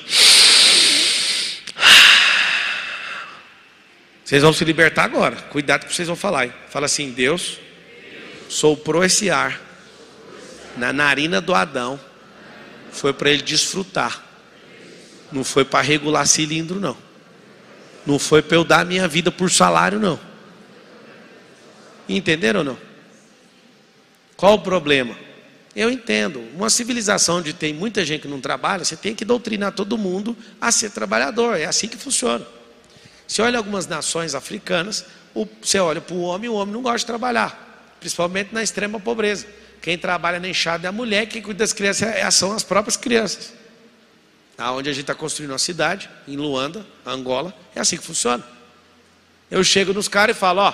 Vocês vão se libertar agora. Cuidado que vocês vão falar. Hein? Fala assim: Deus soprou esse ar na narina do Adão. Foi para ele desfrutar. Não foi para regular cilindro, não. Não foi para eu dar minha vida por salário, não. Entenderam ou não? Qual o problema? Eu entendo. Uma civilização onde tem muita gente que não trabalha, você tem que doutrinar todo mundo a ser trabalhador. É assim que funciona. Você olha algumas nações africanas, você olha para o homem, o homem não gosta de trabalhar, principalmente na extrema pobreza. Quem trabalha na enxada é a mulher, quem cuida das crianças é- são as próprias crianças. Aonde a gente está construindo uma cidade, em Luanda, Angola, é assim que funciona. Eu chego nos caras e falo, ó,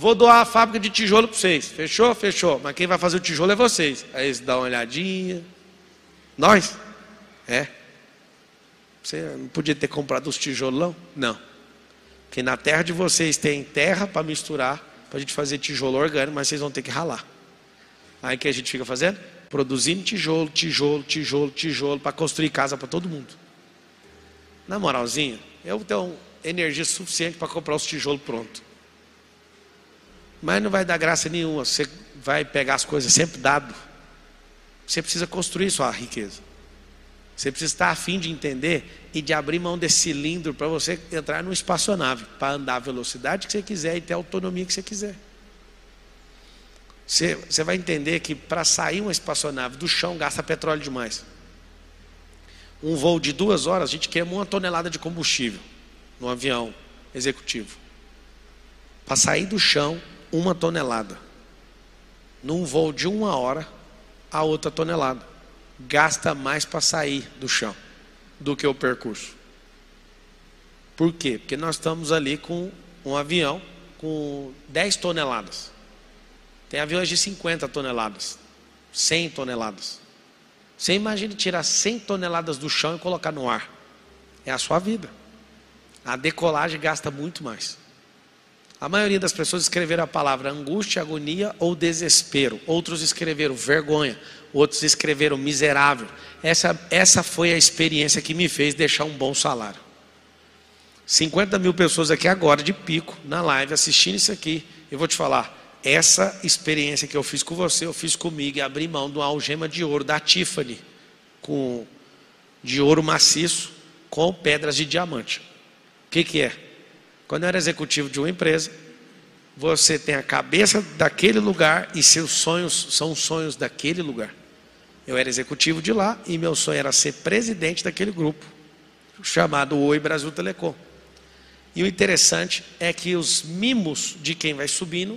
vou doar a fábrica de tijolo para vocês. Fechou? Fechou. Mas quem vai fazer o tijolo é vocês. Aí eles dão uma olhadinha. Nós? É. Você não podia ter comprado os tijolão? Não. Porque na terra de vocês tem terra para misturar, para a gente fazer tijolo orgânico, mas vocês vão ter que ralar. Aí que a gente fica fazendo? Produzindo tijolo, tijolo, tijolo, tijolo, para construir casa para todo mundo. Na moralzinha, eu tenho energia suficiente para comprar os tijolos pronto. Mas não vai dar graça nenhuma. Você vai pegar as coisas sempre dado. Você precisa construir sua riqueza. Você precisa estar afim de entender e de abrir mão desse cilindro para você entrar num espaçonave, para andar a velocidade que você quiser e ter a autonomia que você quiser. Você, você vai entender que para sair uma espaçonave do chão gasta petróleo demais. Um voo de duas horas, a gente queima uma tonelada de combustível no avião executivo. Para sair do chão, uma tonelada. Num voo de uma hora, a outra tonelada. Gasta mais para sair do chão do que o percurso. Por quê? Porque nós estamos ali com um avião com 10 toneladas. Tem aviões de 50 toneladas, 100 toneladas. Você imagina tirar 100 toneladas do chão e colocar no ar. É a sua vida. A decolagem gasta muito mais. A maioria das pessoas escreveram a palavra angústia, agonia ou desespero. Outros escreveram vergonha. Outros escreveram miserável. Essa, essa foi a experiência que me fez deixar um bom salário. 50 mil pessoas aqui agora de pico na live assistindo isso aqui. Eu vou te falar, essa experiência que eu fiz com você, eu fiz comigo e abri mão de uma algema de ouro da Tiffany, com, de ouro maciço, com pedras de diamante. O que, que é? Quando eu era executivo de uma empresa, você tem a cabeça daquele lugar e seus sonhos são os sonhos daquele lugar. Eu era executivo de lá e meu sonho era ser presidente daquele grupo, chamado Oi Brasil Telecom. E o interessante é que os mimos de quem vai subindo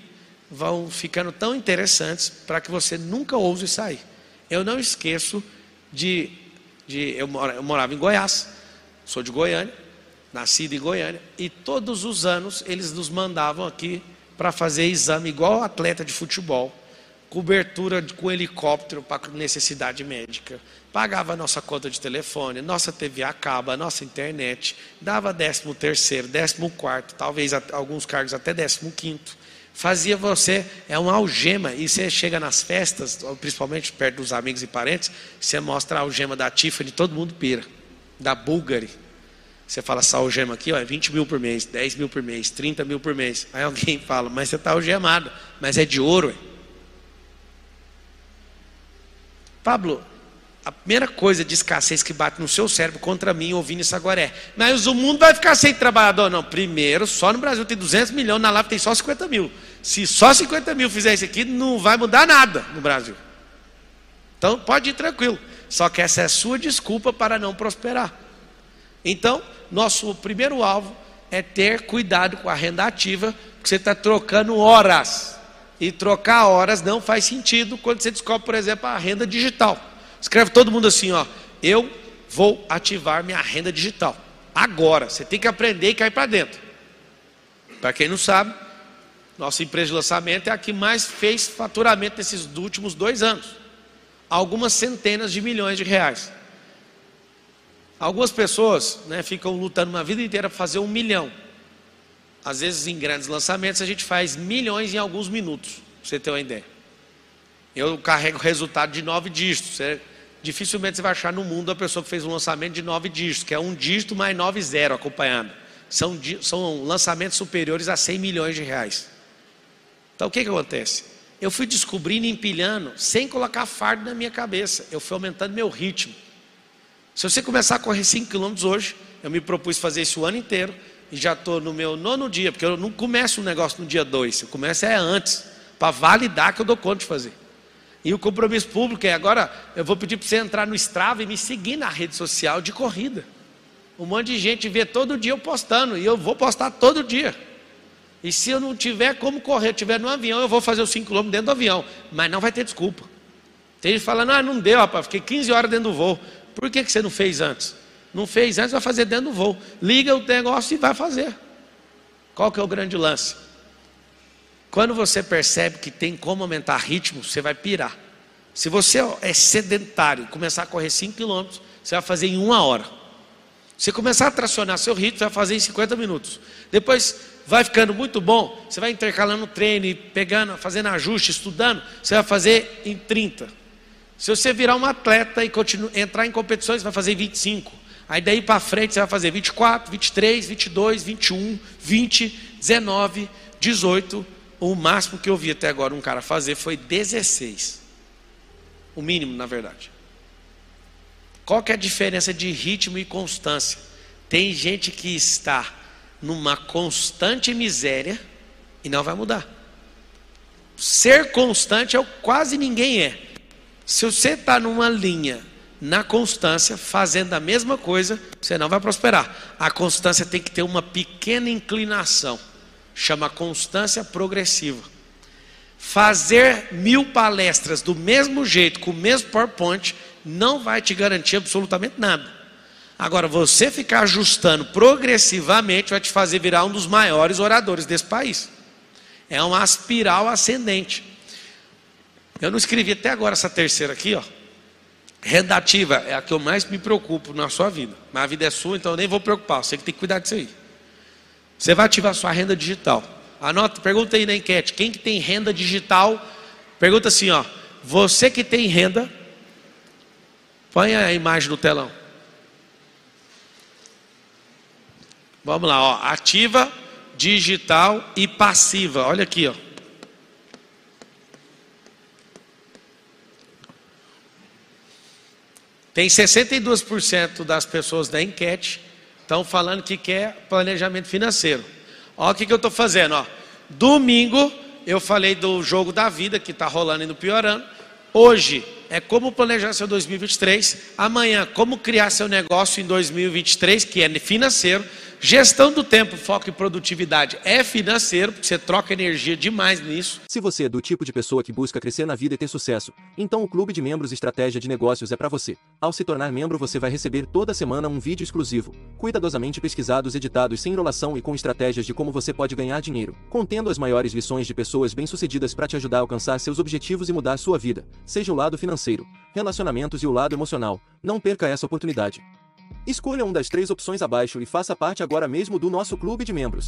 vão ficando tão interessantes para que você nunca ouse sair. Eu não esqueço de. de eu, morava em Goiás, sou de Goiânia, nascido em Goiânia, e todos os anos eles nos mandavam aqui para fazer exame igual atleta de futebol, cobertura com helicóptero para necessidade médica, pagava nossa conta de telefone, nossa TV a cabo, nossa internet, dava décimo terceiro, décimo quarto, talvez alguns cargos até décimo quinto. Fazia você, é uma algema, e você chega nas festas, principalmente perto dos amigos e parentes, você mostra a algema da Tiffany, todo mundo pira, da Bulgari. Você fala, essa algema aqui ó, é 20 mil por mês, 10 mil por mês, 30 mil por mês. Aí alguém fala, mas você está algemado, mas é de ouro. Ué. Pablo, a primeira coisa de escassez que bate no seu cérebro contra mim ouvindo isso agora é: mas o mundo vai ficar sem trabalhador? Não, primeiro, só no Brasil tem 200 milhões, na Lava tem só 50 mil. Se só 50 mil fizer isso aqui, não vai mudar nada no Brasil. Então pode ir tranquilo. Só que essa é a sua desculpa para não prosperar. Então, nosso primeiro alvo é ter cuidado com a renda ativa, porque você está trocando horas. E trocar horas não faz sentido quando você descobre, por exemplo, a renda digital. Escreve todo mundo assim, ó. Eu vou ativar minha renda digital. Agora. Você tem que aprender e cair para dentro. Para quem não sabe, nossa empresa de lançamento é a que mais fez faturamento nesses últimos dois anos. Algumas centenas de milhões de reais. Algumas pessoas né, ficam lutando uma vida inteira para fazer um milhão. Às vezes, em grandes lançamentos, a gente faz milhões em alguns minutos, para você ter uma ideia. Eu carrego o resultado de nove dígitos. Você dificilmente você vai achar no mundo a pessoa que fez um lançamento de nove dígitos, que é um dígito mais nove zero acompanhado. São, são lançamentos superiores a 100 milhões de reais. Então o que, que acontece? Eu fui descobrindo empilhando sem colocar fardo na minha cabeça. Eu fui aumentando meu ritmo. Se você começar a correr 5 quilômetros hoje, eu me propus fazer isso o ano inteiro e já estou no meu nono dia, porque eu não começo um negócio no dia 2, eu começo é antes, para validar que eu dou conta de fazer. E o compromisso público é agora, eu vou pedir para você entrar no Strava e me seguir na rede social de corrida. Um monte de gente vê todo dia eu postando, e eu vou postar todo dia. E se eu não tiver como correr, estiver no avião, eu vou fazer os 5 km dentro do avião. Mas não vai ter desculpa. Tem gente falando, ah, não deu, rapaz, fiquei 15 horas dentro do voo. Por que, que você não fez antes? Não fez antes, vai fazer dentro do voo. Liga o negócio e vai fazer. Qual que é o grande lance? Quando você percebe que tem como aumentar ritmo, você vai pirar. Se você é sedentário começar a correr 5 km, você vai fazer em uma hora. Se começar a tracionar seu ritmo, você vai fazer em 50 minutos. Depois vai ficando muito bom, você vai intercalando treino, pegando, fazendo ajuste, estudando, você vai fazer em 30. Se você virar um atleta e continuar, entrar em competições, vai fazer em 25. Aí daí para frente você vai fazer 24, 23, 22, 21, 20, 19, 18, o máximo que eu vi até agora um cara fazer foi 16. O mínimo, na verdade. Qual que é a diferença de ritmo e constância? Tem gente que está numa constante miséria e não vai mudar. Ser constante é o quase ninguém é. Se você está numa linha na constância, fazendo a mesma coisa, você não vai prosperar. A constância tem que ter uma pequena inclinação chama constância progressiva. Fazer mil palestras do mesmo jeito, com o mesmo PowerPoint, não vai te garantir absolutamente nada. Agora, você ficar ajustando progressivamente vai te fazer virar um dos maiores oradores desse país. É uma espiral ascendente. Eu não escrevi até agora essa terceira aqui, ó. Redativa é a que eu mais me preocupo na sua vida. Mas a vida é sua, então eu nem vou preocupar. Você que tem que cuidar disso aí. Você vai ativar sua renda digital. Anota, pergunta aí na enquete. Quem que tem renda digital? Pergunta assim, ó. Você que tem renda, põe a imagem no telão. Vamos lá, ó, ativa, digital e passiva. Olha aqui, ó. Tem 62% das pessoas da enquete estão falando que quer planejamento financeiro. Olha o que, que eu estou fazendo. Ó. Domingo eu falei do jogo da vida que está rolando e no piorando. Hoje é como planejar seu 2023. Amanhã, como criar seu negócio em 2023, que é financeiro. Gestão do tempo, foco em produtividade é financeiro, porque você troca energia demais nisso. Se você é do tipo de pessoa que busca crescer na vida e ter sucesso, então o Clube de Membros Estratégia de Negócios é para você. Ao se tornar membro, você vai receber toda semana um vídeo exclusivo, cuidadosamente pesquisados, editados sem enrolação e com estratégias de como você pode ganhar dinheiro, contendo as maiores lições de pessoas bem-sucedidas para te ajudar a alcançar seus objetivos e mudar sua vida, seja o lado financeiro, relacionamentos e o lado emocional. Não perca essa oportunidade. Escolha uma das três opções abaixo e faça parte agora mesmo do nosso clube de membros.